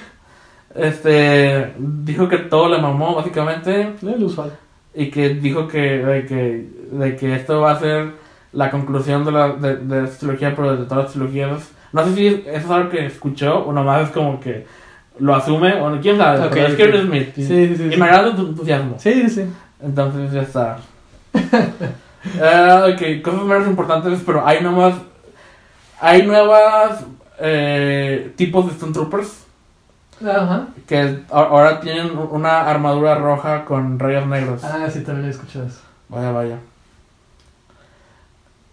Este, dijo que todo le mamó, básicamente. El usual. Y que dijo que, de que, de que esto va a ser la conclusión de la, de, de esta trilogía, pero de todas las trilogías. No sé si eso es algo que escuchó o nomás es como que lo asume, o no, quién sabe, Ok, pero es ok. Kevin Smith. Y, Sí, sí, sí. y me agrada tu entusiasmo. Sí, sí. Entonces ya está. Eh, ok, cosas menos importantes, pero hay nuevas. Hay nuevas eh, tipos de Stone Troopers Ajá. que ahora tienen una armadura roja con rayos negros. Ah, sí, también he escuchado eso. Vaya, vaya.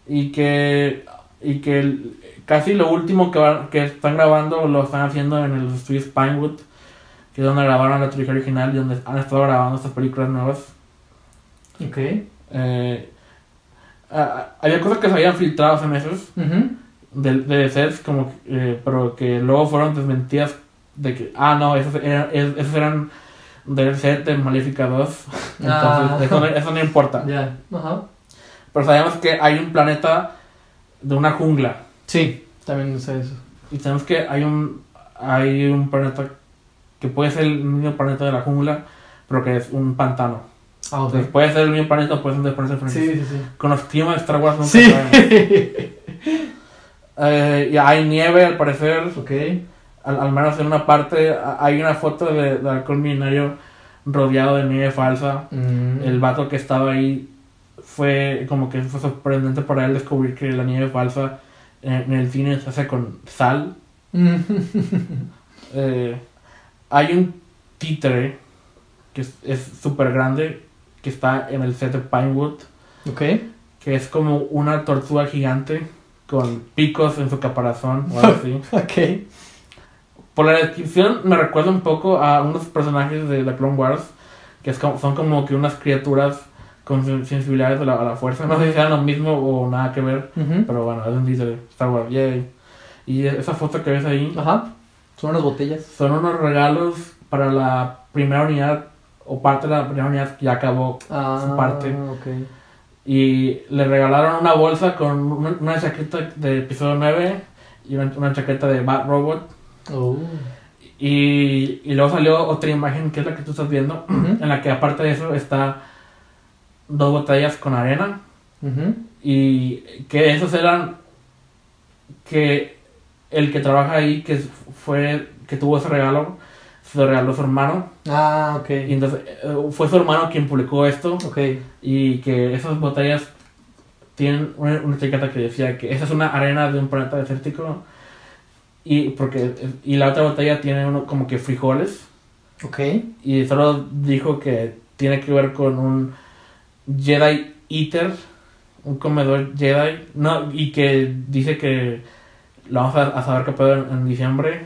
Y que. Y que casi lo último que, van- que están grabando lo están haciendo en los estudios Pinewood, que es donde grabaron la trilogía original y donde han estado grabando estas películas nuevas. Ok. Eh, había cosas que se habían filtrado hace meses Ujú. de, de sets, como, eh, pero que luego fueron desmentidas de que, ah, no, esos eran, es- esos eran del set de Maléfica 2. Entonces, Ah. eso, no, eso no importa. Pero sabemos que hay un planeta de una jungla. Sí, también sé eso. Y sabemos que hay un, hay un planeta que puede ser el mismo planeta de la jungla, pero que es un pantano. Ah, ok. Entonces, puede ser el mismo planeta puede ser de planetas Sí, sí, sí. Con los climas de Star Wars nunca Sí. Eh, y hay nieve al parecer, ok. al, al menos en una parte hay una foto de, de alcohol milenario rodeado de nieve falsa. Mm. El vato que estaba ahí fue como que fue sorprendente para él descubrir que la nieve falsa en, el cine se hace con sal. Eh, hay un títere que es súper grande que está en el set de Pinewood ok. que es como una tortuga gigante con picos en su caparazón o algo así. Ok. Por la descripción me recuerda un poco a unos personajes de The Clone Wars que es como- son como que unas criaturas con sen- sensibilidades a la, a la fuerza. No sé si sean lo mismo o nada que ver, Ujú. pero bueno, es un de Star Wars. Yay. Y esa foto que ves ahí Ajá. Son unas botellas. son unos regalos para la primera unidad o parte de la primera unidad que ya acabó Ah, su parte. Y le regalaron una bolsa con una, chaqueta de episodio 9 y una, una chaqueta de Bat Robot. Oh. Y, y luego salió otra imagen que es la que tú estás viendo, Ujú. en la que aparte de eso está dos botellas con arena. Y que esos eran que el que trabaja ahí, que fue que tuvo ese regalo, se lo regaló su hermano. Ah, ok. Y entonces eh, fue su hermano quien publicó esto. Ok. Y que esas botellas tienen una, una etiqueta que decía que esa es una arena de un planeta desértico. Y, porque, y la otra botella tiene uno como que frijoles. Ok. Y solo dijo que tiene que ver con un Jedi Eater, un comedor Jedi. No, y que dice que lo vamos a, a saber qué pedo en, en diciembre.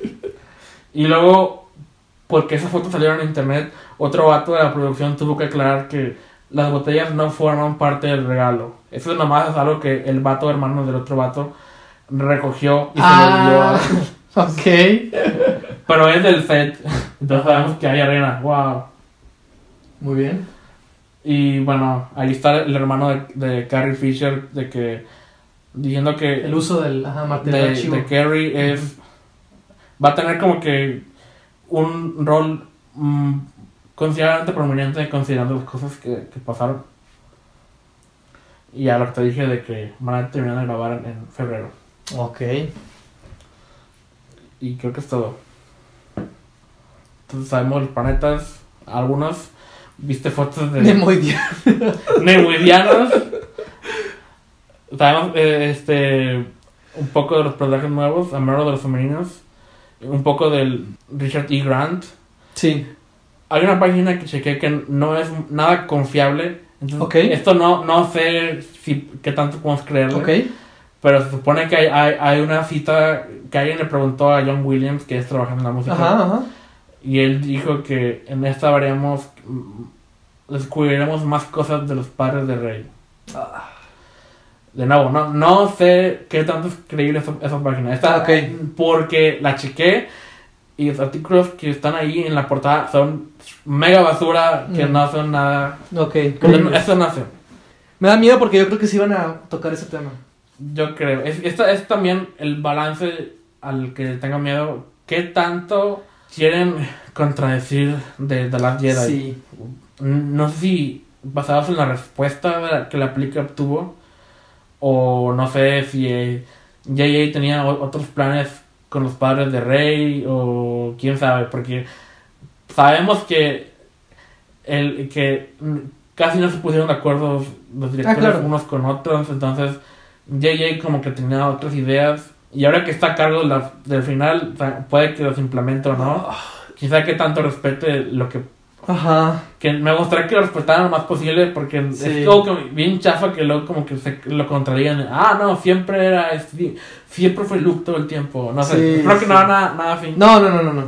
y luego, porque esas fotos salieron en internet, otro vato de la producción tuvo que aclarar que las botellas no forman parte del regalo. Eso nomás es algo que el vato hermano del otro vato recogió y se Ah, lo dio. ok. Pero es del set. Entonces sabemos que hay arena. Wow. Muy bien. Y bueno, ahí está el hermano de, de Carrie Fisher de que diciendo que El uso del ajá, material de, archivo. de Carrie es va a tener como que un rol mm, considerablemente prominente considerando las cosas que, que pasaron. Y ya lo que te dije de que van a terminar de grabar en, en febrero. Ok. Y creo que es todo. Entonces sabemos los planetas, algunos. Viste fotos de nemoidianos. Sabemos eh, este un poco de los personajes nuevos, a menos de los femeninos. Un poco del Richard E. Grant. Sí. Hay una página que chequé que no es nada confiable. Entonces. Esto no, no sé si qué tanto podemos creerle. Ok. Pero se supone que hay, hay, hay una cita que alguien le preguntó a John Williams, que es trabajando en la música. Ajá, ajá. Y él dijo que en esta veremos, mm, descubriremos más cosas de los padres de Rey. Ah, De nuevo, no, no sé qué tanto es creíble esa, esa página. Esta, Ah, ok. Porque la chequé y los artículos que están ahí en la portada son mega basura, que Mm. no son nada... Ok. Eso no sé. Me da miedo porque yo creo que sí van a tocar ese tema. Yo creo. Es, esta es también el balance al que tengo miedo. ¿Qué tanto quieren contradecir de The Last Jedi? Sí. No sé si basados en la respuesta que la película obtuvo. O no sé si eh, J.J. tenía o- otros planes con los padres de Rey. O quién sabe. Porque sabemos que, el, que casi no se pusieron de acuerdo los directores claro. unos con otros. Entonces J.J. como que tenía otras ideas. Y ahora que está a cargo la- del final, puede que los implemente o no. Quizá que tanto respete lo que Ajá. que me gustaría que lo respetaran lo más posible porque Sí. es como que bien chafa que luego como que se lo contradigan ah no siempre era este, siempre fue Luke todo el tiempo no sé Sí, creo que no nada nada fin No, no, no, no, no.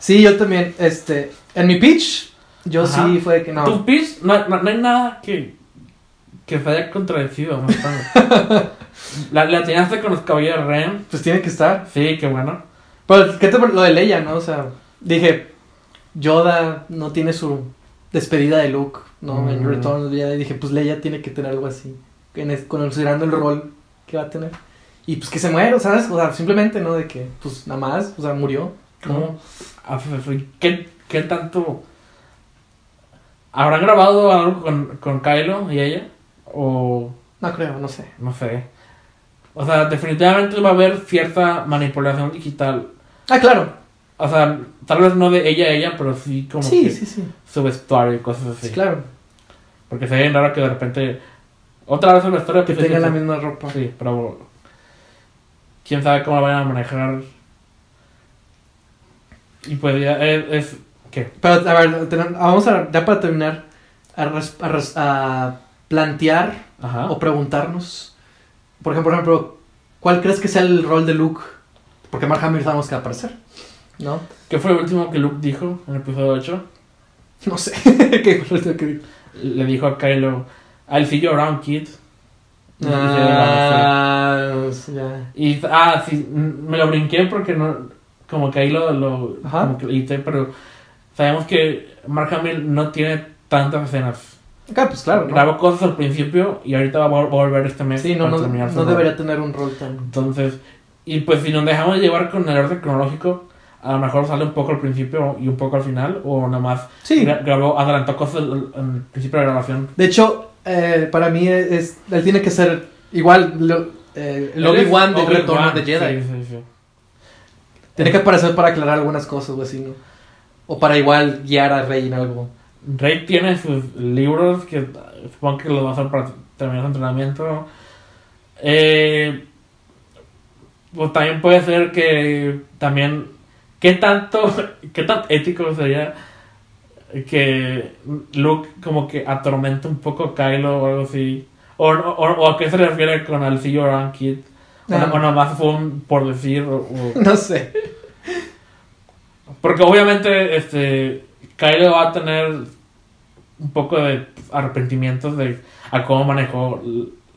Sí, yo también, este, en mi pitch, yo Ajá. sí fue que no. tu pitch no, no, no hay nada que que se haya contradecido. la, la atinaste con los caballeros Ren Pues tiene que estar. sí qué bueno Pero, ¿qué te lo de Leia, no? O sea, dije, Yoda no tiene su despedida de Luke, ¿no? En Mm. Return of the Jedi. Dije, pues Leia tiene que tener algo así, en es- considerando el rol que va a tener. Y pues que se muere, ¿sabes? O sea, simplemente, ¿no? De que, pues nada más, o sea, murió. ¿no? ¿Cómo? Ah, ¿Qué, ¿Qué tanto? ¿Habrán grabado algo con, con Kylo y ella? ¿O No creo, no sé. no sé? O sea, definitivamente va a haber cierta manipulación digital. Ah, claro. O sea, tal vez no de ella a ella, pero sí como Sí, que sí, sí. su vestuario y cosas así. Sí, claro. Porque sería bien raro que de repente... Otra vez el vestuario... Que tenga la misma ropa. Sí, pero... Quién sabe cómo la vayan a manejar. Y pues ya es... es ¿Qué? Pero, a ver, vamos a, ya para terminar, a, res- a res- a plantear Ajá. o preguntarnos Por ejemplo, por ejemplo, ¿cuál crees que sea el rol de Luke? Porque Mark Hamill sabemos que va a aparecer, ¿no? ¿Qué fue lo último que Luke dijo en el episodio 8? No sé. ¿Qué fue lo último que dijo? Le dijo a Kylo, I'll see you around, kid. Ah, ya. Y, ah, sí, me lo brinqué porque no, como que ahí lo, lo Ajá. como que lo edité, pero sabemos que Mark Hamill no tiene tantas escenas. Acá, pues claro, ¿no? Grabó cosas al principio y ahorita va a vol- volver este mes. Sí, no, debería tener un rol tan... Entonces, y pues si nos dejamos llevar con el orden cronológico, a lo mejor sale un poco al principio y un poco al final, o nada más Sí. gra- grabó, adelantó cosas al- principio de la grabación. De hecho, eh, para mí es, él tiene que ser igual lo- eh, el Obi-Wan del Obi-Wan, retorno de Jedi. Sí, sí, sí. Tiene que aparecer para aclarar algunas cosas o así, ¿no? O para igual guiar a Rey en algo. Rey tiene sus libros que supongo que los va a hacer para terminar su entrenamiento. Eh, pues también puede ser que también qué tanto qué tan ético sería que Luke como que atormente un poco a Kylo o algo así o, o, o a qué se refiere con el see you around kid o, Ah. no- o nomás fue un por decir o- No sé. porque obviamente este Kylo va a tener un poco de arrepentimientos de a cómo manejó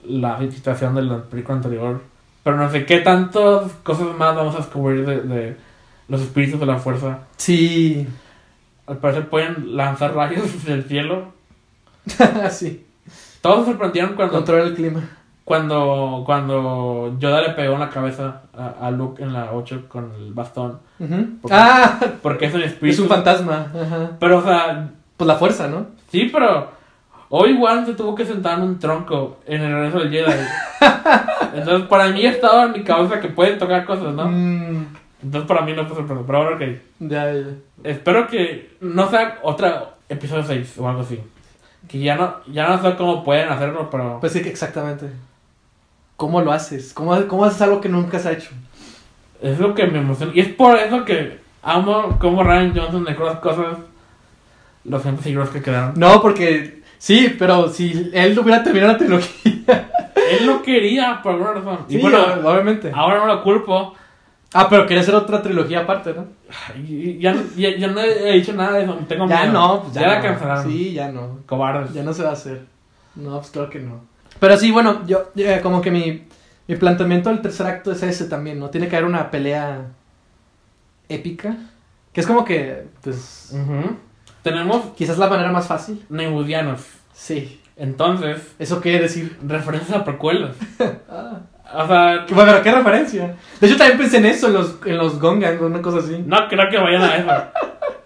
la situación de la película anterior. Pero no sé qué tantas cosas más vamos a descubrir de, de los espíritus de la fuerza. Sí. Al parecer pueden lanzar rayos del cielo. sí. Todos se sorprendieron cuando, Controlar el clima. Cuando, cuando Yoda le pegó en la cabeza a, a Luke en la 8 con el bastón. Porque- Ah, Porque es un espíritu. es un fantasma. Ajá. Pero, o sea, Pues la fuerza, ¿no? Sí, pero Obi-Wan se tuvo que sentar en un tronco en el regreso del Jedi. Entonces, para mí estaba en mi cabeza que pueden tocar cosas, ¿no? Mm, Entonces, para mí no fue sorpresa. Pero bueno, ok. ya, ya. Espero que no sea otro episodio 6 o algo así. Que ya no, ya no sé cómo pueden hacerlo, pero... Pues sí, exactamente. ¿Cómo lo haces? ¿Cómo, ¿Cómo haces algo que nunca has hecho? Es lo que me emociona. Y es por eso que amo cómo Ryan Johnson dejó las cosas... Los ejemplos seguros que quedaron. No, porque sí, pero si él hubiera terminado la trilogía. Él lo quería, por alguna razón. Y Sí, bueno, obviamente. ahora no lo culpo. Ah, pero quería hacer otra trilogía aparte, ¿no? Y- Ya, ya, ya no he dicho nada de eso, tengo Ya miedo. no, pues ya, ya, la no. cancelaron. Sí, ya no. Cobardes. Ya no se va a hacer. No, pues claro que no. Pero sí, bueno, yo, eh, como que mi, mi planteamiento del tercer acto es ese también, ¿no? Tiene que haber una pelea épica. Que es como que, pues. Tenemos quizás la manera más fácil. neudianos. Sí. Entonces, ¿Eso quiere decir? referencias a precuelas. Ah. O sea, ¿Qué- Bueno, pero ¿qué referencia? De hecho, también pensé en eso, en los, en los Gongan, o una cosa así. no creo que vayan a eso.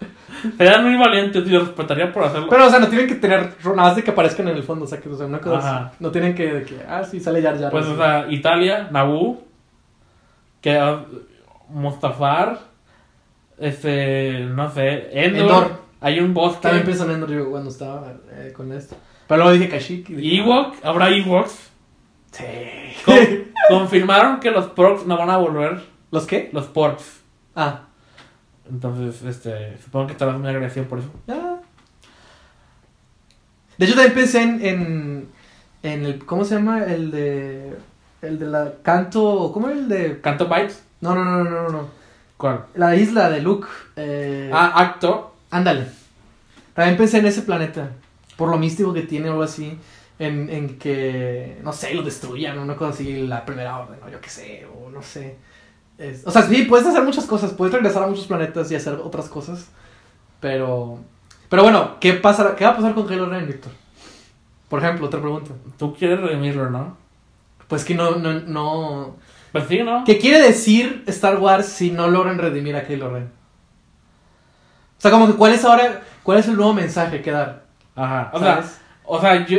Serían muy valientes y los respetaría por hacerlo. Pero, o sea, no tienen que tener nada más de que aparezcan en el fondo, o sea, que, o sea, una cosa Ajá. No tienen que, de que, ah, sí, sale Jar Jar. pues, así. o sea, Italia, Naboo, que ah, Mustafar, este, no sé, Endor. Endor. Hay un bosque. También pensé en Endor yo cuando estaba eh, con esto. Pero luego dije Kashyyyk. dije, Ewok, habrá Ewoks. Sí. Con- confirmaron que los porks no van a volver. ¿Los qué? Los porks. Ah. Entonces, este, supongo que estarás muy agradecido por eso. ya. De hecho, también pensé en, en, en el. ¿Cómo se llama? El de. El de la canto. ¿Cómo era el de.? ¿Canto Bites? No, no, no, no, no. no. ¿Cuál? La isla de Luke. Eh, Ah, acto. Ándale. También pensé en ese planeta. Por lo místico que tiene o algo así. En, en que, no sé, lo destruyan, una cosa así, la primera orden, o yo qué sé, o no sé. Es- o sea, sí, puedes hacer muchas cosas, puedes regresar a muchos planetas y hacer otras cosas. Pero, pero bueno, ¿qué, pasa, ¿qué va a pasar con Kylo Ren, Víctor? Por ejemplo, otra pregunta. Tú quieres redimirlo, ¿no? Pues que no, no, no... Pues sí, ¿no? ¿Qué quiere decir Star Wars si no logran redimir a Kylo Ren? O sea, como que, ¿cuál es ahora, cuál es el nuevo mensaje que dar? Ajá. O sea, o sea, yo.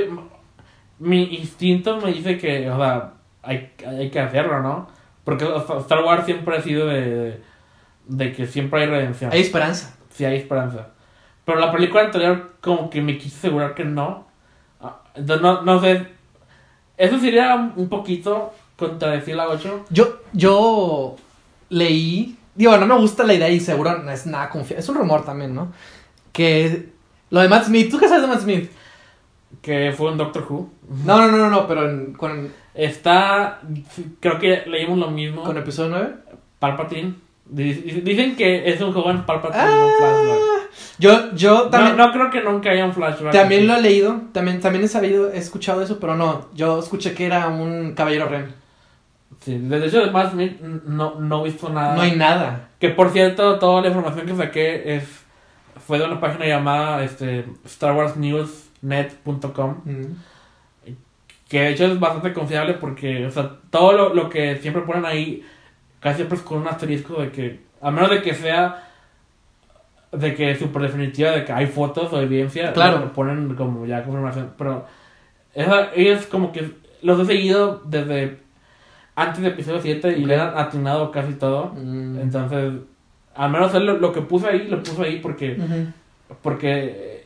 Mi instinto me dice que, o sea, hay, hay que hacerlo, ¿no? Porque Star Wars siempre ha sido de. de que siempre hay redención. Hay esperanza. Sí, hay esperanza. Pero la película anterior, como que me quise asegurar que no. Ah, Entonces, no, no sé. Eso sería un poquito contradecir la 8. Yo, yo leí, digo, no me gusta la idea y seguro no es nada confiable, es un rumor también, ¿no? Que lo de Matt Smith, ¿tú qué sabes de Matt Smith? Que fue un Doctor Who. No, no, no, no, no, pero en- con, Está. Creo que leímos lo mismo. con episodio 9. Palpatine. Dic- Dicen que es un joven Palpatine. Ah, yo, yo también, No, no creo que nunca haya un flashback. también lo he leído, también, también he sabido, he escuchado eso, pero no, yo escuché que era un caballero Ren. Sí, de hecho, además, no, no he visto nada. No hay nada. Que por cierto, toda la información que saqué es, fue de una página llamada este, StarWarsNewsNet.com. Mm. Que de hecho es bastante confiable porque, o sea, todo lo, lo que siempre ponen ahí, casi siempre es con un asterisco de que, a menos de que sea, de que super definitiva, de que hay fotos o evidencia, Claro. lo ponen como ya confirmación. Pero esa, es como que los he seguido desde antes de episodio 7 y le han atinado casi todo. Mm. Entonces, al menos él lo, lo que puso ahí, lo puso ahí porque, porque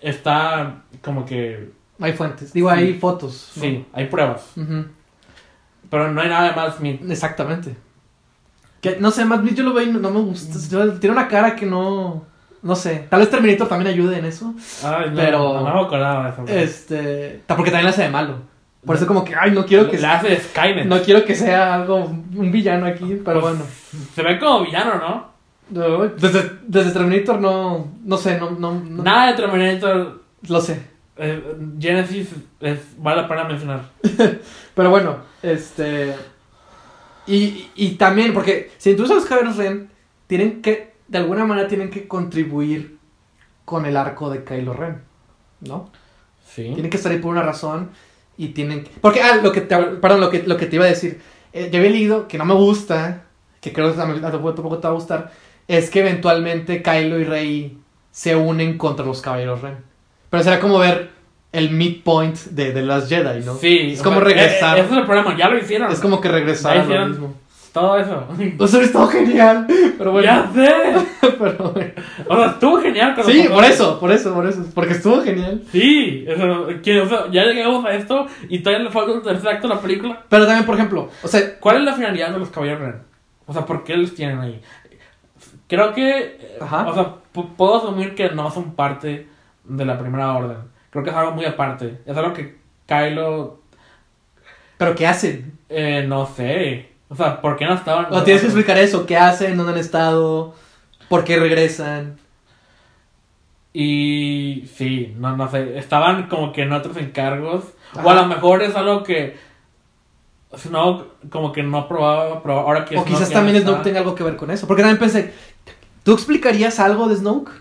está como que, Hay fuentes, digo, hay fotos. ¿no? sí, hay pruebas. Pero no hay nada más mi Exactamente. Que, no sé, más bien yo lo veo y no, no me gusta. Yo- Tiene una cara que no. No sé. Tal vez Terminator también ayude en eso. Ay, no, Pero- no me acordaba de eso. Este. Porque también la hace de malo. Por eso, como que, ay, no quiero que Le hace Skynet. No quiero que sea algo. Un villano aquí, pero Pues, bueno. Se ve como villano, ¿no? No, Desde, desde Terminator no. No sé, no. no, no- Nada de Terminator. Lo sé. Eh, Genesis es, vale la pena mencionar. Pero bueno, este. Y, y también, porque si tú los Caballeros Ren, tienen que, de alguna manera, tienen que contribuir con el arco de Kylo Ren, ¿no? Sí. Tienen que estar ahí por una razón y tienen que... Porque, ah, lo que te, perdón, lo que, lo que te iba a decir. Eh, yo había leído que no me gusta, que creo que tampoco te va a gustar, es que eventualmente Kylo y Rey se unen contra los Caballeros Ren. Pero será como ver el midpoint de, de las Jedi, ¿no? Sí. Es como regresar. eh, ese es el problema, ya lo hicieron. Es como que regresar a lo mismo. Todo eso. O sea, estuvo genial. Pero bueno. Ya sé. pero bueno. O sea, estuvo genial. cuando Sí, por eso, por eso, por eso. Porque estuvo genial. Sí, eso, que, o sea, ya llegamos a esto y todavía le falta un tercer acto a la película. Pero también, por ejemplo, o sea, ¿Cuál es la finalidad de los caballeros Ren? O sea, ¿por qué los tienen ahí? Creo que, Ajá. o sea, pu- puedo asumir que no son parte de la primera orden. Creo que es algo muy aparte. Es algo que Kylo, ¿pero qué hacen? eh, no sé. O sea, ¿por qué no estaban? O tienes que explicar eso, qué hacen, dónde han estado, por qué regresan. Y sí, no, no sé, estaban como que en otros encargos. O a lo mejor es algo que, no, como que no probaba, pero ahora que O Snoke quizás también no Snoke tenga algo que ver con eso. Porque también pensé, ¿tú explicarías algo de Snoke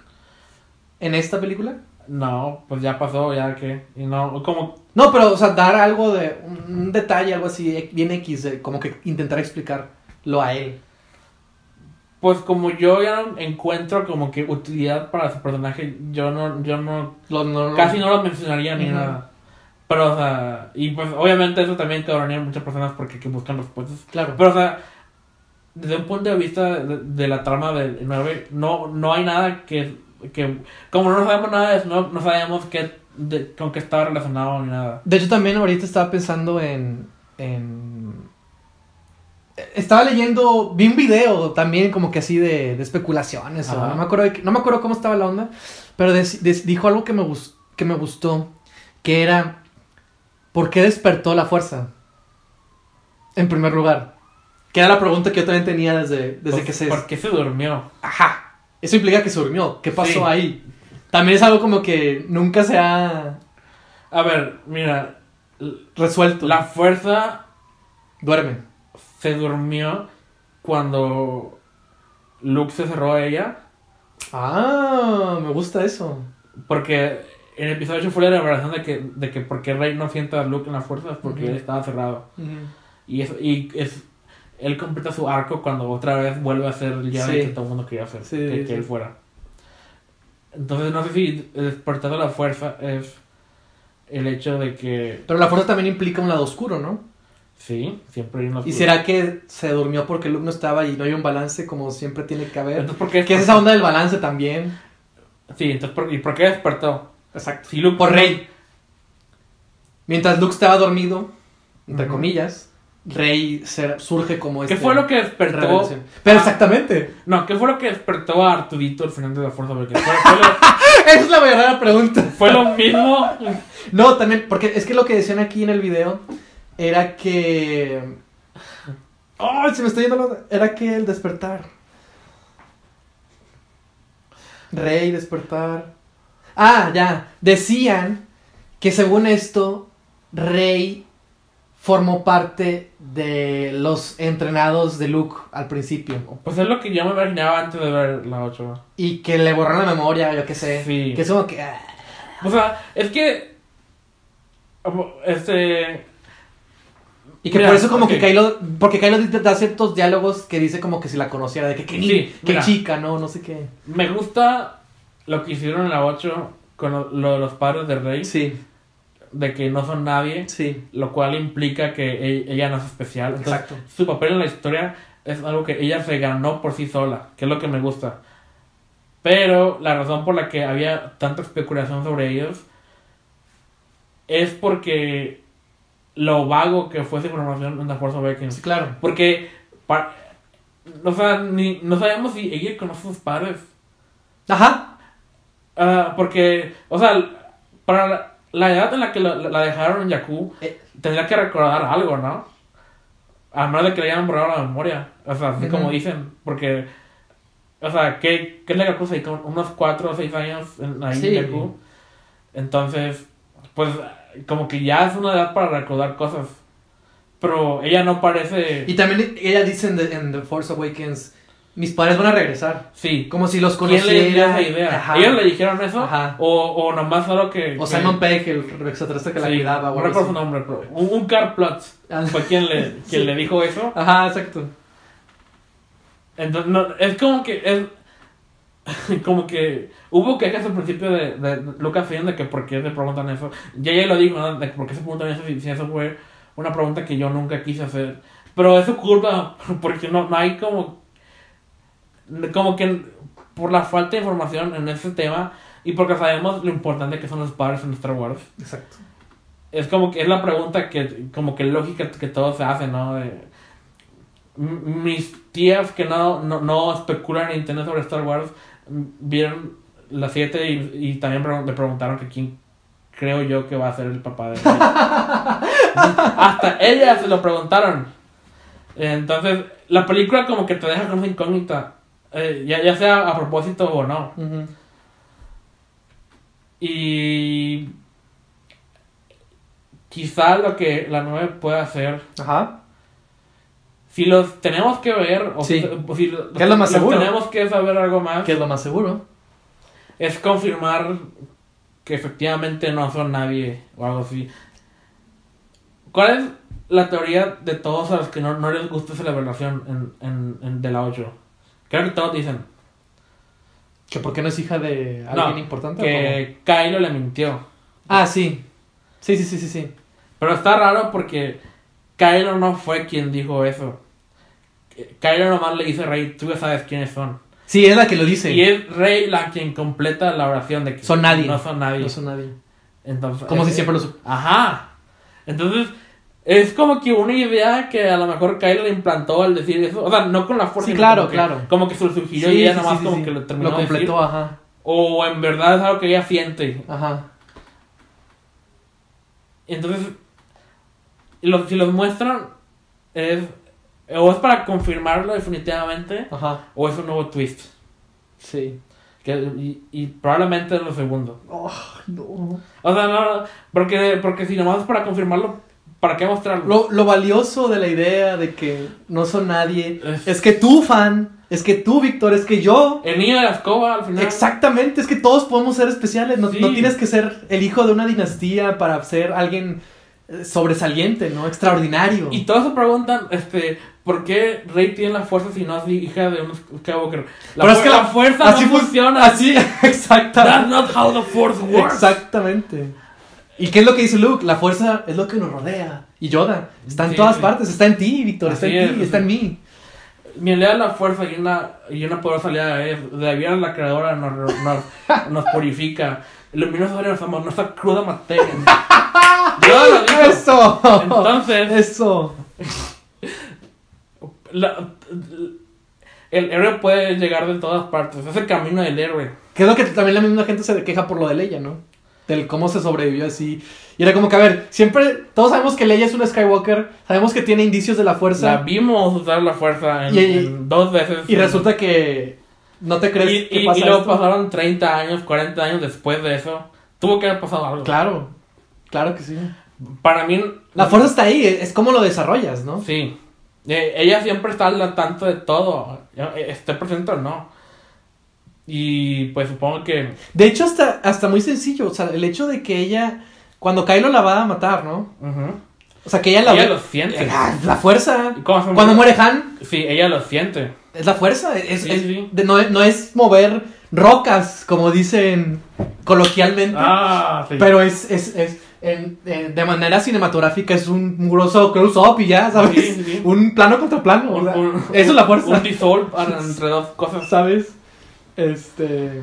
en esta película? No, pues ya pasó, ya que, y no, como, No, pero, o sea, dar algo de, un, detalle, algo así, bien X, de como que intentar explicarlo a él. pues como yo ya encuentro como que utilidad para su personaje, yo no, yo no, Lo- no- casi no lo mencionaría ni nada. Pero, o sea, y pues obviamente eso también cabronaría a muchas personas porque que buscan respuestas. Claro. Pero, o sea, desde un punto de vista de, de la trama del 9, no, no hay nada que, que... Como no sabemos nada de Snoke, no sabemos qué, de- con qué estaba relacionado ni nada. De hecho, también ahorita estaba pensando en. en... Estaba leyendo. Vi un video también, como que así de, de especulaciones. o no, me acuerdo de no me acuerdo cómo estaba la onda. Pero dijo algo que me, gus- que me gustó. Que era. ¿Por qué despertó la fuerza? En primer lugar. Que era la pregunta que yo también tenía desde, desde Pues, que se. ¿Por qué se durmió? Ajá. Eso implica que se durmió. ¿Qué pasó Sí. ahí? También es algo como que nunca se ha A ver, mira, resuelto. la fuerza Duerme. se durmió cuando Luke se cerró a ella. Ah, me gusta eso. Porque en el episodio 8 fue la revelación de que, de que porque Rey no sienta a Luke en la fuerza es porque Ujú. él estaba cerrado. Y, es, y es, él completa su arco cuando otra vez vuelve a ser el Jedi Sí. que todo el mundo quería hacer, Sí, que, él fuera. Entonces no sé si el despertar de la fuerza es el hecho de que, Pero la fuerza también implica un lado oscuro, ¿no? sí, siempre hay una ¿Y será que se durmió porque Luke no estaba y no hay un balance como siempre tiene que haber? Entonces, ¿por qué ¿Qué es esa onda del balance también? Sí, entonces, ¿por, ¿y por qué despertó? Exacto. Si Luke Por Rey. Mientras Luke estaba dormido, entre comillas, Rey surge como este. ¿Qué fue lo que despertó? revelación. Pero Ah, exactamente. No, ¿qué fue lo que despertó a Arturito al final de la Fuerza Awakens? Fue, fue lo, Esa es la verdadera pregunta. fue lo mismo. No, también, porque es que lo que decían aquí en el video era que. ¡Ay, se me está yendo la... Era que el despertar. Rey, despertar. Ah, ya. Decían que según esto, Rey formó parte de los entrenados de Luke al principio. Pues es lo que yo me imaginaba antes de ver la 8. Y que le borraron la memoria, yo qué sé. Sí. Que es como que. ah, O sea, es que. Este. Y que Mira, por eso como que Kylo, porque Kylo da ciertos diálogos que dice como que si la conociera, de que qué, Sí, qué chica, no, no sé qué. Me gusta lo que hicieron en la 8 con lo, lo de los padres de Rey. Sí, De que no son nadie. sí, Lo cual implica que e- ella no es especial. Entonces, exacto. su papel en la historia es algo que ella se ganó por sí sola, que es lo que me gusta. Pero la razón por la que había tanta especulación sobre ellos es porque lo vago que fue esa información en The Force Awakens. Sí, claro. Porque, o sea, ni, no sabemos si ella conoce a sus padres. Ajá. Ah, porque, o sea, para la, edad en la que la, la dejaron en Jakku, Eh. tendría que recordar algo, ¿no? A menos de que le hayan borrado la memoria. O sea, así como dicen. Porque, o sea, ¿qué, qué es la Jakku? ahí? Como Unos 4 o 6 años en, ahí Sí. en Jakku. Entonces, pues, como que ya es una edad para recordar cosas. Pero ella no parece. Y también ella dice en The, en The Force Awakens, mis padres van a regresar. Sí. Como si los ¿Quién le dio esa idea? Ajá. ¿Ellos le dijeron eso? Ajá. O, o nomás solo que. O que- Simon Pegg, el extraterrestre que la Sí, cuidaba. o No recuerdo su nombre, pero. Un, un Ah. fue quien le, quien Sí. le dijo eso. Ajá, exacto. Entonces, no, es como que. Es, como que hubo quejas al principio de, de Lucasfilm de que por qué se preguntan eso. Y ella lo dijo, ¿no? De por qué se preguntan eso si, si eso fue una pregunta que yo nunca quise hacer. Pero es su culpa, porque no, no hay como. Como que por la falta de información en ese tema y porque sabemos lo importante que son los padres en Star Wars. Exacto. Es como que es la pregunta que, como que lógica que todos se hacen, ¿no? De, mis tías que no, no, no especulan ni entienden sobre Star Wars vieron las 7 y, y también le preguntaron que quién creo yo que va a ser el papá de Rey. Hasta ellas se lo preguntaron. Entonces, la película como que te deja con esa incógnita, eh, ya, ya sea a propósito o no. Y quizá lo que la 9 pueda hacer, Ajá. si los tenemos que ver, o Sí. si, los- ¿Qué es lo más los seguro? tenemos que saber algo más, Que es lo más seguro. es confirmar que efectivamente no son nadie o algo así. ¿Cuál es la teoría de todos a los que no, no les gusta esa revelación en, en, en de la 8? Creo que todos dicen ¿Que por qué no es hija de alguien No, importante? que Kylo le mintió. Ah, sí. Sí, sí, sí, sí, sí. Pero está raro porque Kylo no fue quien dijo eso. Kylo nomás le dice Rey, tú ya sabes quiénes son. Sí, es la que lo dice. Y es Rey la quien completa la oración de que Son nadie. no son nadie. No son nadie. Entonces, Como es- si siempre lo. Ajá. Entonces, es como que una idea que a lo mejor Kylo le implantó al decir eso. O sea, no con la fuerza. Sí, claro, como que- claro. Como que se lo sugirió Sí, y ella sí, nomás sí, como que lo terminó Lo de decir. completó, ajá. O en verdad es algo que ella siente. Ajá. Entonces, si los muestran, es o es para confirmarlo definitivamente, Ajá. o es un nuevo twist. Sí. Que, y, y probablemente es lo segundo. Oh, no. O sea, no, porque, porque si nomás es para confirmarlo, ¿para qué mostrarlo? Lo, lo valioso de la idea de que no son nadie Es- que tú, fan, es que tú, Víctor, es que yo. El niño de la escoba al final. Exactamente, es que todos podemos ser especiales. No, Sí. no tienes que ser el hijo de una dinastía para ser alguien eh, sobresaliente, ¿no? Extraordinario. Y todos se preguntan, este, ¿por qué Rey tiene la fuerza si no es hija de un Skywalker? La, Pero es que la, fuerza así no fun- funciona. Así, That's exactamente. not how the Force works. Exactamente. ¿Y qué es lo que dice Luke? La fuerza es lo que nos rodea. Y Yoda, está en Sí, todas sí. partes, está en ti, Víctor, está en es, ti, está en mí. Mi es la fuerza y una, y una poderosa aliada es. De bien la creadora nos, nos, nos purifica. Luminoso nos amor, nuestra cruda materia. Yo lo digo. ¡Eso! Entonces, ¡Eso! la- el héroe puede llegar de todas partes. Es el camino del héroe. Que es lo que también la misma gente se queja por lo de Leia, ¿no? Del cómo se sobrevivió así. Y era como que, a ver, siempre, todos sabemos que Leia es una Skywalker, sabemos que tiene indicios de la La fuerza. vimos usar la fuerza en, Y- en dos veces. Y resulta que no te crees Y, que y- pasa y luego esto? pasaron 30 años, 40 años después de eso. Tuvo que haber pasado algo. Claro, claro que sí. Para mí. La fuerza está ahí, es como lo desarrollas, ¿no? Sí. Eh, ella siempre está al tanto de todo. eh, Esté presente o no. Y pues supongo que. De hecho, hasta, hasta muy sencillo, o sea, el hecho de que ella, cuando Kylo la va a matar, ¿no? ujú. O sea, que ella la Ella lo siente. Ah, La fuerza. ¿Y cómo se Cuando muere Han, Sí, ella lo siente. es la fuerza. Es, Sí, es- sí. de- no, no es mover rocas, como dicen coloquialmente. Ah, sí. Pero es, es, es en- en- de manera cinematográfica es un grosso close-up y ya, ¿sabes? Sí, sí. Un plano contra plano. o Un- sea, un- eso es la fuerza. Un dissolve entre dos cosas. ¿Sabes? Este.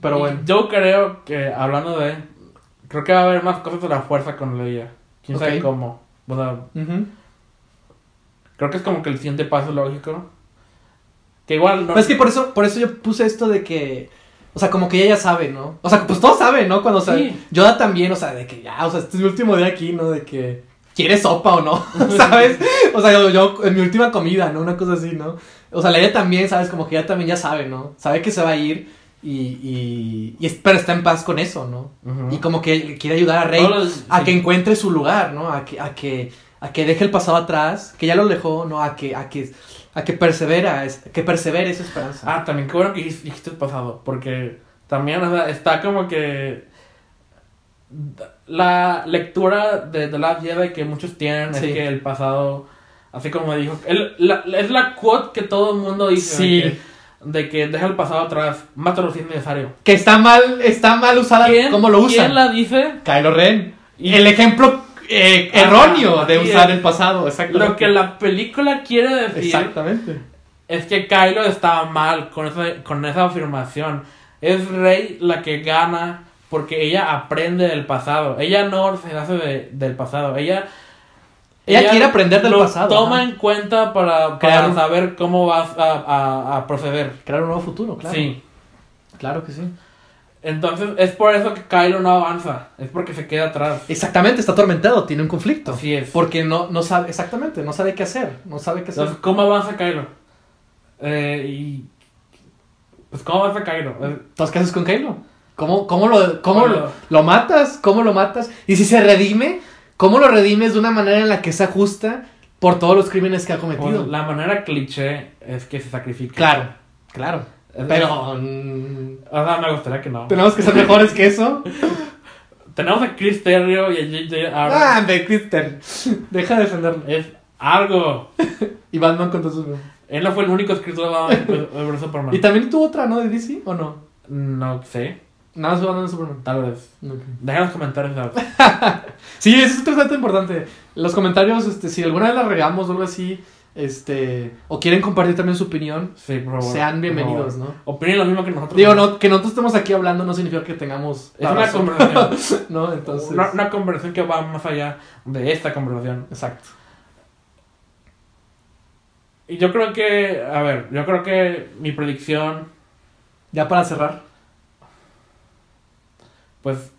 Pero bueno. Yo creo que, hablando de. Creo que va a haber más cosas de la fuerza con Leia. Quién sabe cómo. O sea, creo que es como que el siguiente paso lógico. Que igual no. Pues es que por eso, por eso yo puse esto de que. O sea, como que ella ya sabe, ¿no? O sea, pues todos saben, ¿no? Cuando o sea, Sí. Yoda también, o sea, de que ya, o sea, este es mi último día aquí, ¿no? De que. ¿Quieres sopa o no? ¿Sabes? O sea, yo, yo en mi última comida, ¿no? Una cosa así, ¿no? O sea, ella también, ¿sabes? Como que ella también ya sabe, ¿no? Sabe que se va a ir y. y, y es- pero está en paz con eso, ¿no? Y como que quiere ayudar a Rey los- a sí. que encuentre su lugar, ¿no? A que, a que, a que deje el pasado atrás, que ya lo dejó, ¿no? A que, a que, a que persevera, es- que persevere esa esperanza. Ah, también qué bueno que dijiste dijiste el pasado. Porque también o sea, está como que. La lectura de The Last Jedi que muchos tienen Sí. es que el pasado. Así como dijo. el- la- es la quote que todo el mundo dice. Sí. De, que, de que deja el pasado atrás. Mátalo si es necesario. Que está mal, está mal usada, ¿cómo lo usan? ¿Quién la dice? Kylo Ren. Y- el ejemplo eh, erróneo de usar es. el pasado, exactamente. Lo que la película quiere decir Exactamente. es que Kylo estaba mal con esa, con esa afirmación. Es Rey la que gana porque ella aprende del pasado. Ella no se hace de- del pasado. Ella, Ella quiere aprender del lo pasado, Toma ajá. en cuenta para, Crear para un- saber cómo vas a, a- a proceder. Crear un nuevo futuro, claro. Sí. Claro que sí. Entonces es por eso que Kylo no avanza. Es porque se queda atrás. Exactamente, está atormentado, tiene un conflicto. Así es. Porque no, no sabe, exactamente, no sabe qué hacer. No sabe qué hacer. Entonces, ¿cómo avanza Kylo? Eh, y... Pues, ¿cómo avanza Kylo? Eh, Entonces, ¿qué haces con Kylo? ¿Cómo, cómo, lo, cómo lo, lo matas? ¿Cómo lo matas? Y si se redime, ¿cómo lo redimes de una manera en la que se ajusta por todos los crímenes que ha cometido? Pues, la manera cliché es que se sacrifique. Claro, claro. Pero mm, O sea, me gustaría que no. tenemos que ser mejores que eso. Tenemos a Chris Terrio y a J.J. Abrams. Ah, de Crister. Deja de defenderlo. Es algo. Y Batman contra Superman. Él no fue el único escritor de Superman. ¿Y también tuvo otra, no? ¿De DC o no? No sé. Nada más Batman de Superman. Tal vez. Ok. Deja en los comentarios. Sí, eso es otro dato importante. Los comentarios, este, si alguna vez la regamos o algo así, este, o quieren compartir también su opinión, Sí, por favor. sean por bienvenidos, favor. ¿no? Opinen lo mismo que nosotros. Digo, no, que nosotros estemos aquí hablando no significa que tengamos Es una razón, conversación. ¿no? Entonces, Una, una conversación que va más allá de esta conversación. exacto. Y yo creo que, a ver, yo creo que mi predicción, Ya para cerrar. Pues,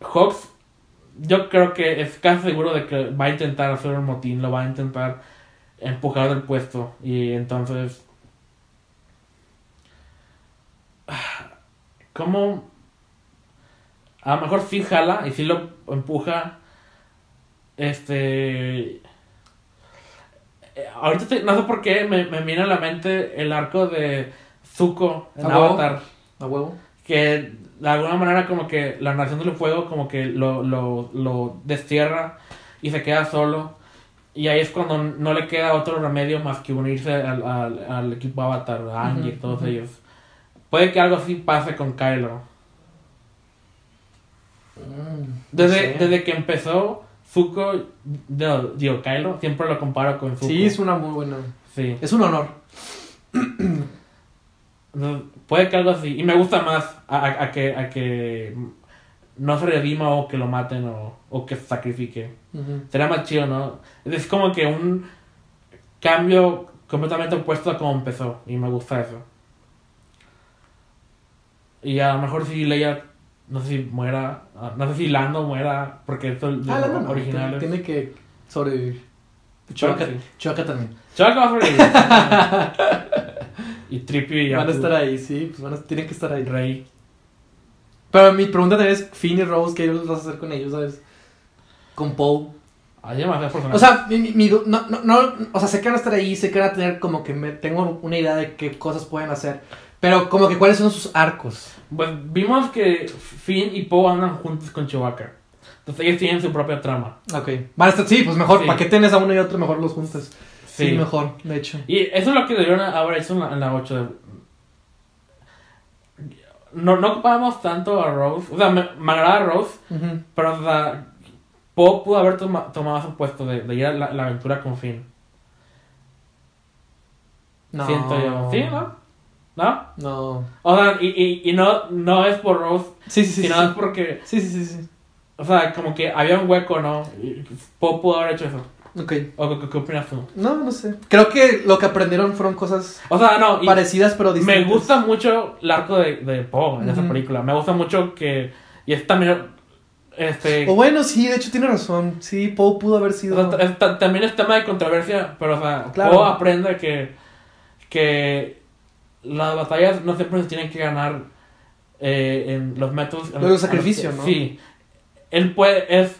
Hawks, yo creo que es casi seguro de que va a intentar hacer un motín, lo va a intentar empujar del puesto. Y entonces, ¿cómo? A lo mejor sí jala y sí lo empuja. Este. Ahorita estoy- no sé por qué me, me viene a la mente el arco de Zuko en ¿A huevo? Avatar. A huevo. Que de alguna manera, como que la nación del fuego, como que lo, lo, lo destierra y se queda solo. Y ahí es cuando no le queda otro remedio más que unirse al, al, al equipo Avatar, a Angie y Ujú, todos ellos. Puede que algo así pase con Kylo. Desde, No sé. desde que empezó Zuko, no, digo Kylo, siempre lo comparo con Zuko. Sí, es una muy buena. Sí. Es un honor. Puede que algo así. Y me gusta más a, a- a que, a que no se redima o que lo maten o, o que se sacrifique. Ujú. Sería más chido, ¿no? Es como que un cambio completamente opuesto a como empezó. Y me gusta eso. Y a lo mejor si Leia, no sé si muera, ah, no sé si Lando muera, porque esto es Ah, no, no, original. Tiene que sobrevivir. Chewbacca, sí. Chewbacca también. Chewbacca va a sobrevivir. y Trippie y Van a estar ahí, sí, pues van a, tienen que estar ahí. Rey. Pero mi pregunta también es, Finn y Rose, ¿qué vas a hacer con ellos, sabes? Con demasiados personajes. O sea, mi, mi- no, no, no, o sea, sé que van a estar ahí, sé que van a tener como que me, tengo una idea de qué cosas pueden hacer. Pero como que cuáles son sus arcos. Pues vimos que Finn y Poe andan juntos con Chewbacca. Entonces ellos tienen su propia trama. Ok. Van a estar, sí, pues mejor, Sí. ¿para qué tienes a uno y otro? Mejor los juntas. Sí, Sí. mejor, de hecho. Y eso es lo que debieron haber hecho en la, en la 8. de- No, no ocupábamos tanto a Rose. O sea, me, me agrada Rose, pero o sea, Poe pudo haber toma- tomado su puesto de, de ir a la, la aventura con Finn. No. Siento yo. ¿Sí, no? ¿No? No. O sea, y, y, y no, no es por Rose, Sí, sí, sí. sino sí. es porque, Sí, sí, sí, sí. o sea, como que había un hueco, ¿no? Poe pudo haber hecho eso. Ok. ¿O qué, qué opinas tú? No, no sé. Creo que lo que aprendieron fueron cosas O sea, no, y parecidas pero distintas. me gusta mucho el arco de, de Poe en esa Ujú. película. Me gusta mucho que, y es también, este... O bueno, sí, de hecho tiene razón. Sí, Poe pudo haber sido. O sea, es- ta- también es tema de controversia, pero o sea, Claro. Poe aprende que, que las batallas no siempre se tienen que ganar eh, en los métodos. en Luego los- sacrificio, en los- ¿no? Sí. Él puede, es,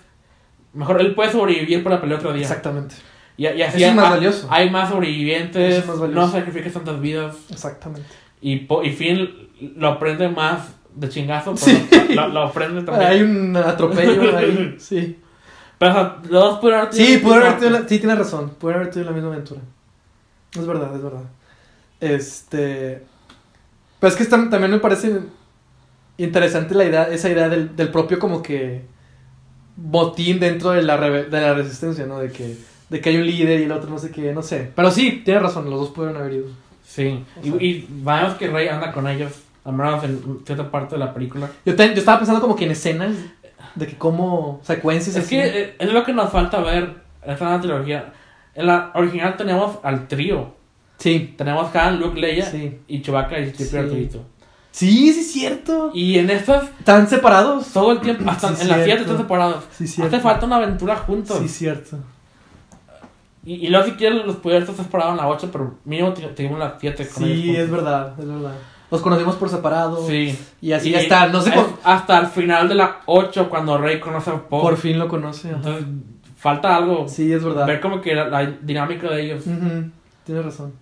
mejor, él puede sobrevivir para la pelea otro día. Exactamente. Y, y así Eso es más hay- valioso. hay más sobrevivientes, es más no sacrificas tantas vidas. Exactamente. Y, y Finn lo aprende más de chingazo, pero Sí. lo, lo aprende también. Hay un atropello ahí. Sí. Pero o sea, los dos pudieron haber Sí, un haber tenido la- sí, tienes razón. Pudo haber tenido la misma aventura. Es verdad, es verdad. Este. Pero es que tam- también me parece interesante la idea, esa idea del, del propio como que botín dentro de la, de la resistencia, ¿no? De que, de que hay un líder y el otro no sé qué, no sé. Pero sí, tienes razón, los dos pudieron haber ido. Sí, O y, sea- y vemos que Rey anda con ellos, al menos en cierta parte de la película. Yo, te- yo estaba pensando como que en escenas de que como secuencias Es así. que eh, es lo que nos falta ver en esta nueva trilogía. En la original teníamos al trío. Sí. Tenemos Han, Luke, Leia Sí. y Chewbacca y Tripio Sí. Sí, sí, es cierto. Y en estas, ¿Están separados? todo el tiempo, hasta Sí, en cierto. 7 están separados. Sí, cierto. Hace falta una aventura juntos. Sí, cierto. Y, y luego si quieres los poderes estar separados en la 8, pero mínimo tenemos las 7 con Sí, es verdad, es verdad. Los conocimos por separado. Sí. Y así Y está. No sé es Hasta el final de la 8, cuando Rey conoce a Poe. por fin lo conoce. Entonces, falta algo. Sí, es verdad. Ver como que la, la dinámica de ellos. Ujú, Tienes razón.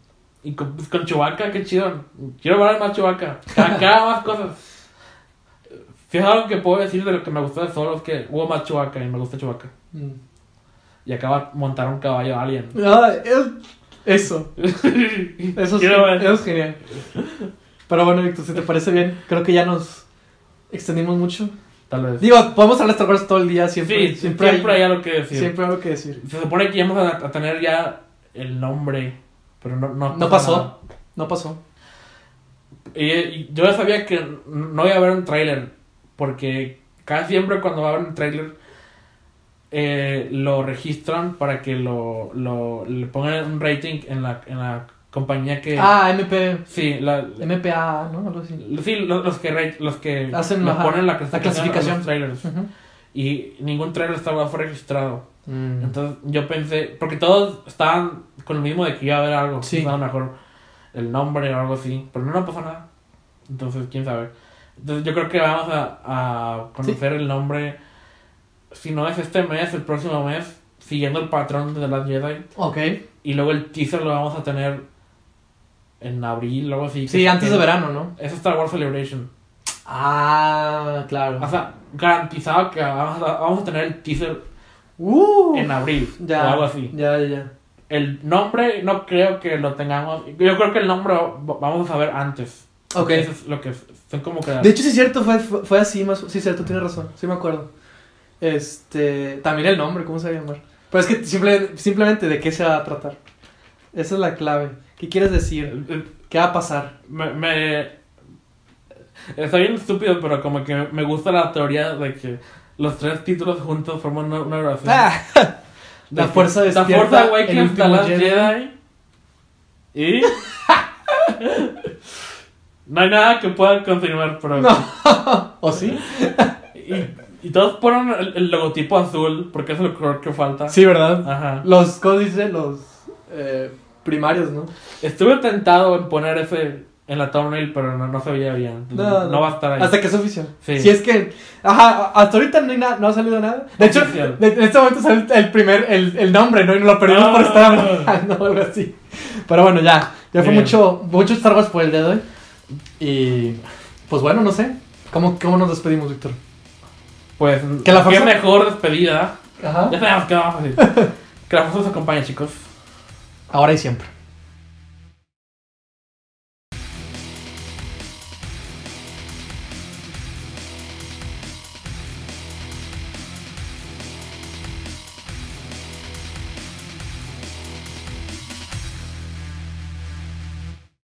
Y con, pues, con Chewbacca, qué chido. Quiero ver más Chewbacca. Cada, cada más cosas. Fíjate algo que puedo decir de lo que me gustó de Solo es que hubo más Chewbacca y me gusta Chewbacca. Mm. Y acaba de montar un caballo alien. Ah, es- eso. Eso, es, eso es genial. Pero bueno, Víctor, si te parece bien, creo que ya nos extendimos mucho. Tal vez. Digo, podemos hablar de Star Wars todo el día, siempre. sí, siempre, siempre, hay, hay, algo que decir. siempre hay algo que decir. Se supone que íbamos a, a tener ya el nombre, pero no, no, No pasó. nada. No pasó. Y, y yo ya sabía que no iba a haber un tráiler, porque casi siempre cuando va a haber un tráiler eh, lo registran para que lo, lo le pongan un rating en la, en la compañía que... Ah, MP. Sí, la, MPA, ¿no? Algo así. sí los, los que, los que Hacen, ajá, ponen la la clasificación, clasificación. a los trailers. Y ningún trailer estaba fue registrado. Mm. Entonces yo pensé, porque todos estaban con lo mismo de que iba a haber algo, Sí. a lo mejor el nombre o algo así, pero no, no pasó nada. Entonces, quién sabe. Entonces yo creo que vamos a, a conocer el nombre, si no es este mes, el próximo mes, siguiendo el patrón de las Jedi. Ok. Y luego el teaser lo vamos a tener en abril algo así. Sí, antes de verano, ¿no? Es Star Wars Celebration. Ah, claro. O sea, garantizado que vamos a, vamos a tener el teaser Uh, en abril ya, o algo así. Ya, ya, ya. El nombre no creo que lo tengamos. Yo creo que el nombre va- vamos a saber antes. Ok. Eso es lo que son como que. De hecho, sí es cierto, fue, fue, así más. Sí, es cierto, tienes razón. Sí, me acuerdo. Este. También el nombre, ¿cómo se va a llamar? Pero es que simple- simplemente de qué se va a tratar. Esa es la clave. ¿Qué quieres decir? ¿Qué va a pasar? Me, me- Está bien estúpido, pero como que me gusta la teoría de que los tres títulos juntos forman una, una oración. Ah, De la fuerza La despierta, fuerza Awakens, The Last Jedi. Jedi Y. no hay nada que pueda continuar por ahora. No. ¿O sí? Y, y todos ponen el, el logotipo azul porque es el color que falta. Sí, ¿verdad? Ajá. Los, ¿cómo dice? Los eh, primarios, ¿no? Estuve tentado en poner ese en la thumbnail, pero no, no se veía bien. No, va a estar ahí. Hasta que es oficial. Sí. Si es que. Ajá, hasta ahorita no, hay na- no ha salido nada. De hecho, Oficial. en este momento sale el primer, el, el nombre, ¿no? Y nos lo perdimos por estar hablando o algo así. Pero bueno, ya. Ya fue Bien. mucho, mucho Star Wars por el día de hoy. Y. Pues bueno, no sé. ¿Cómo, cómo nos despedimos, Víctor? Pues, Que la qué mejor despedida. Ajá. Ya sabemos que vamos a decir. Que la fuerza os acompañe, chicos. Ahora y siempre.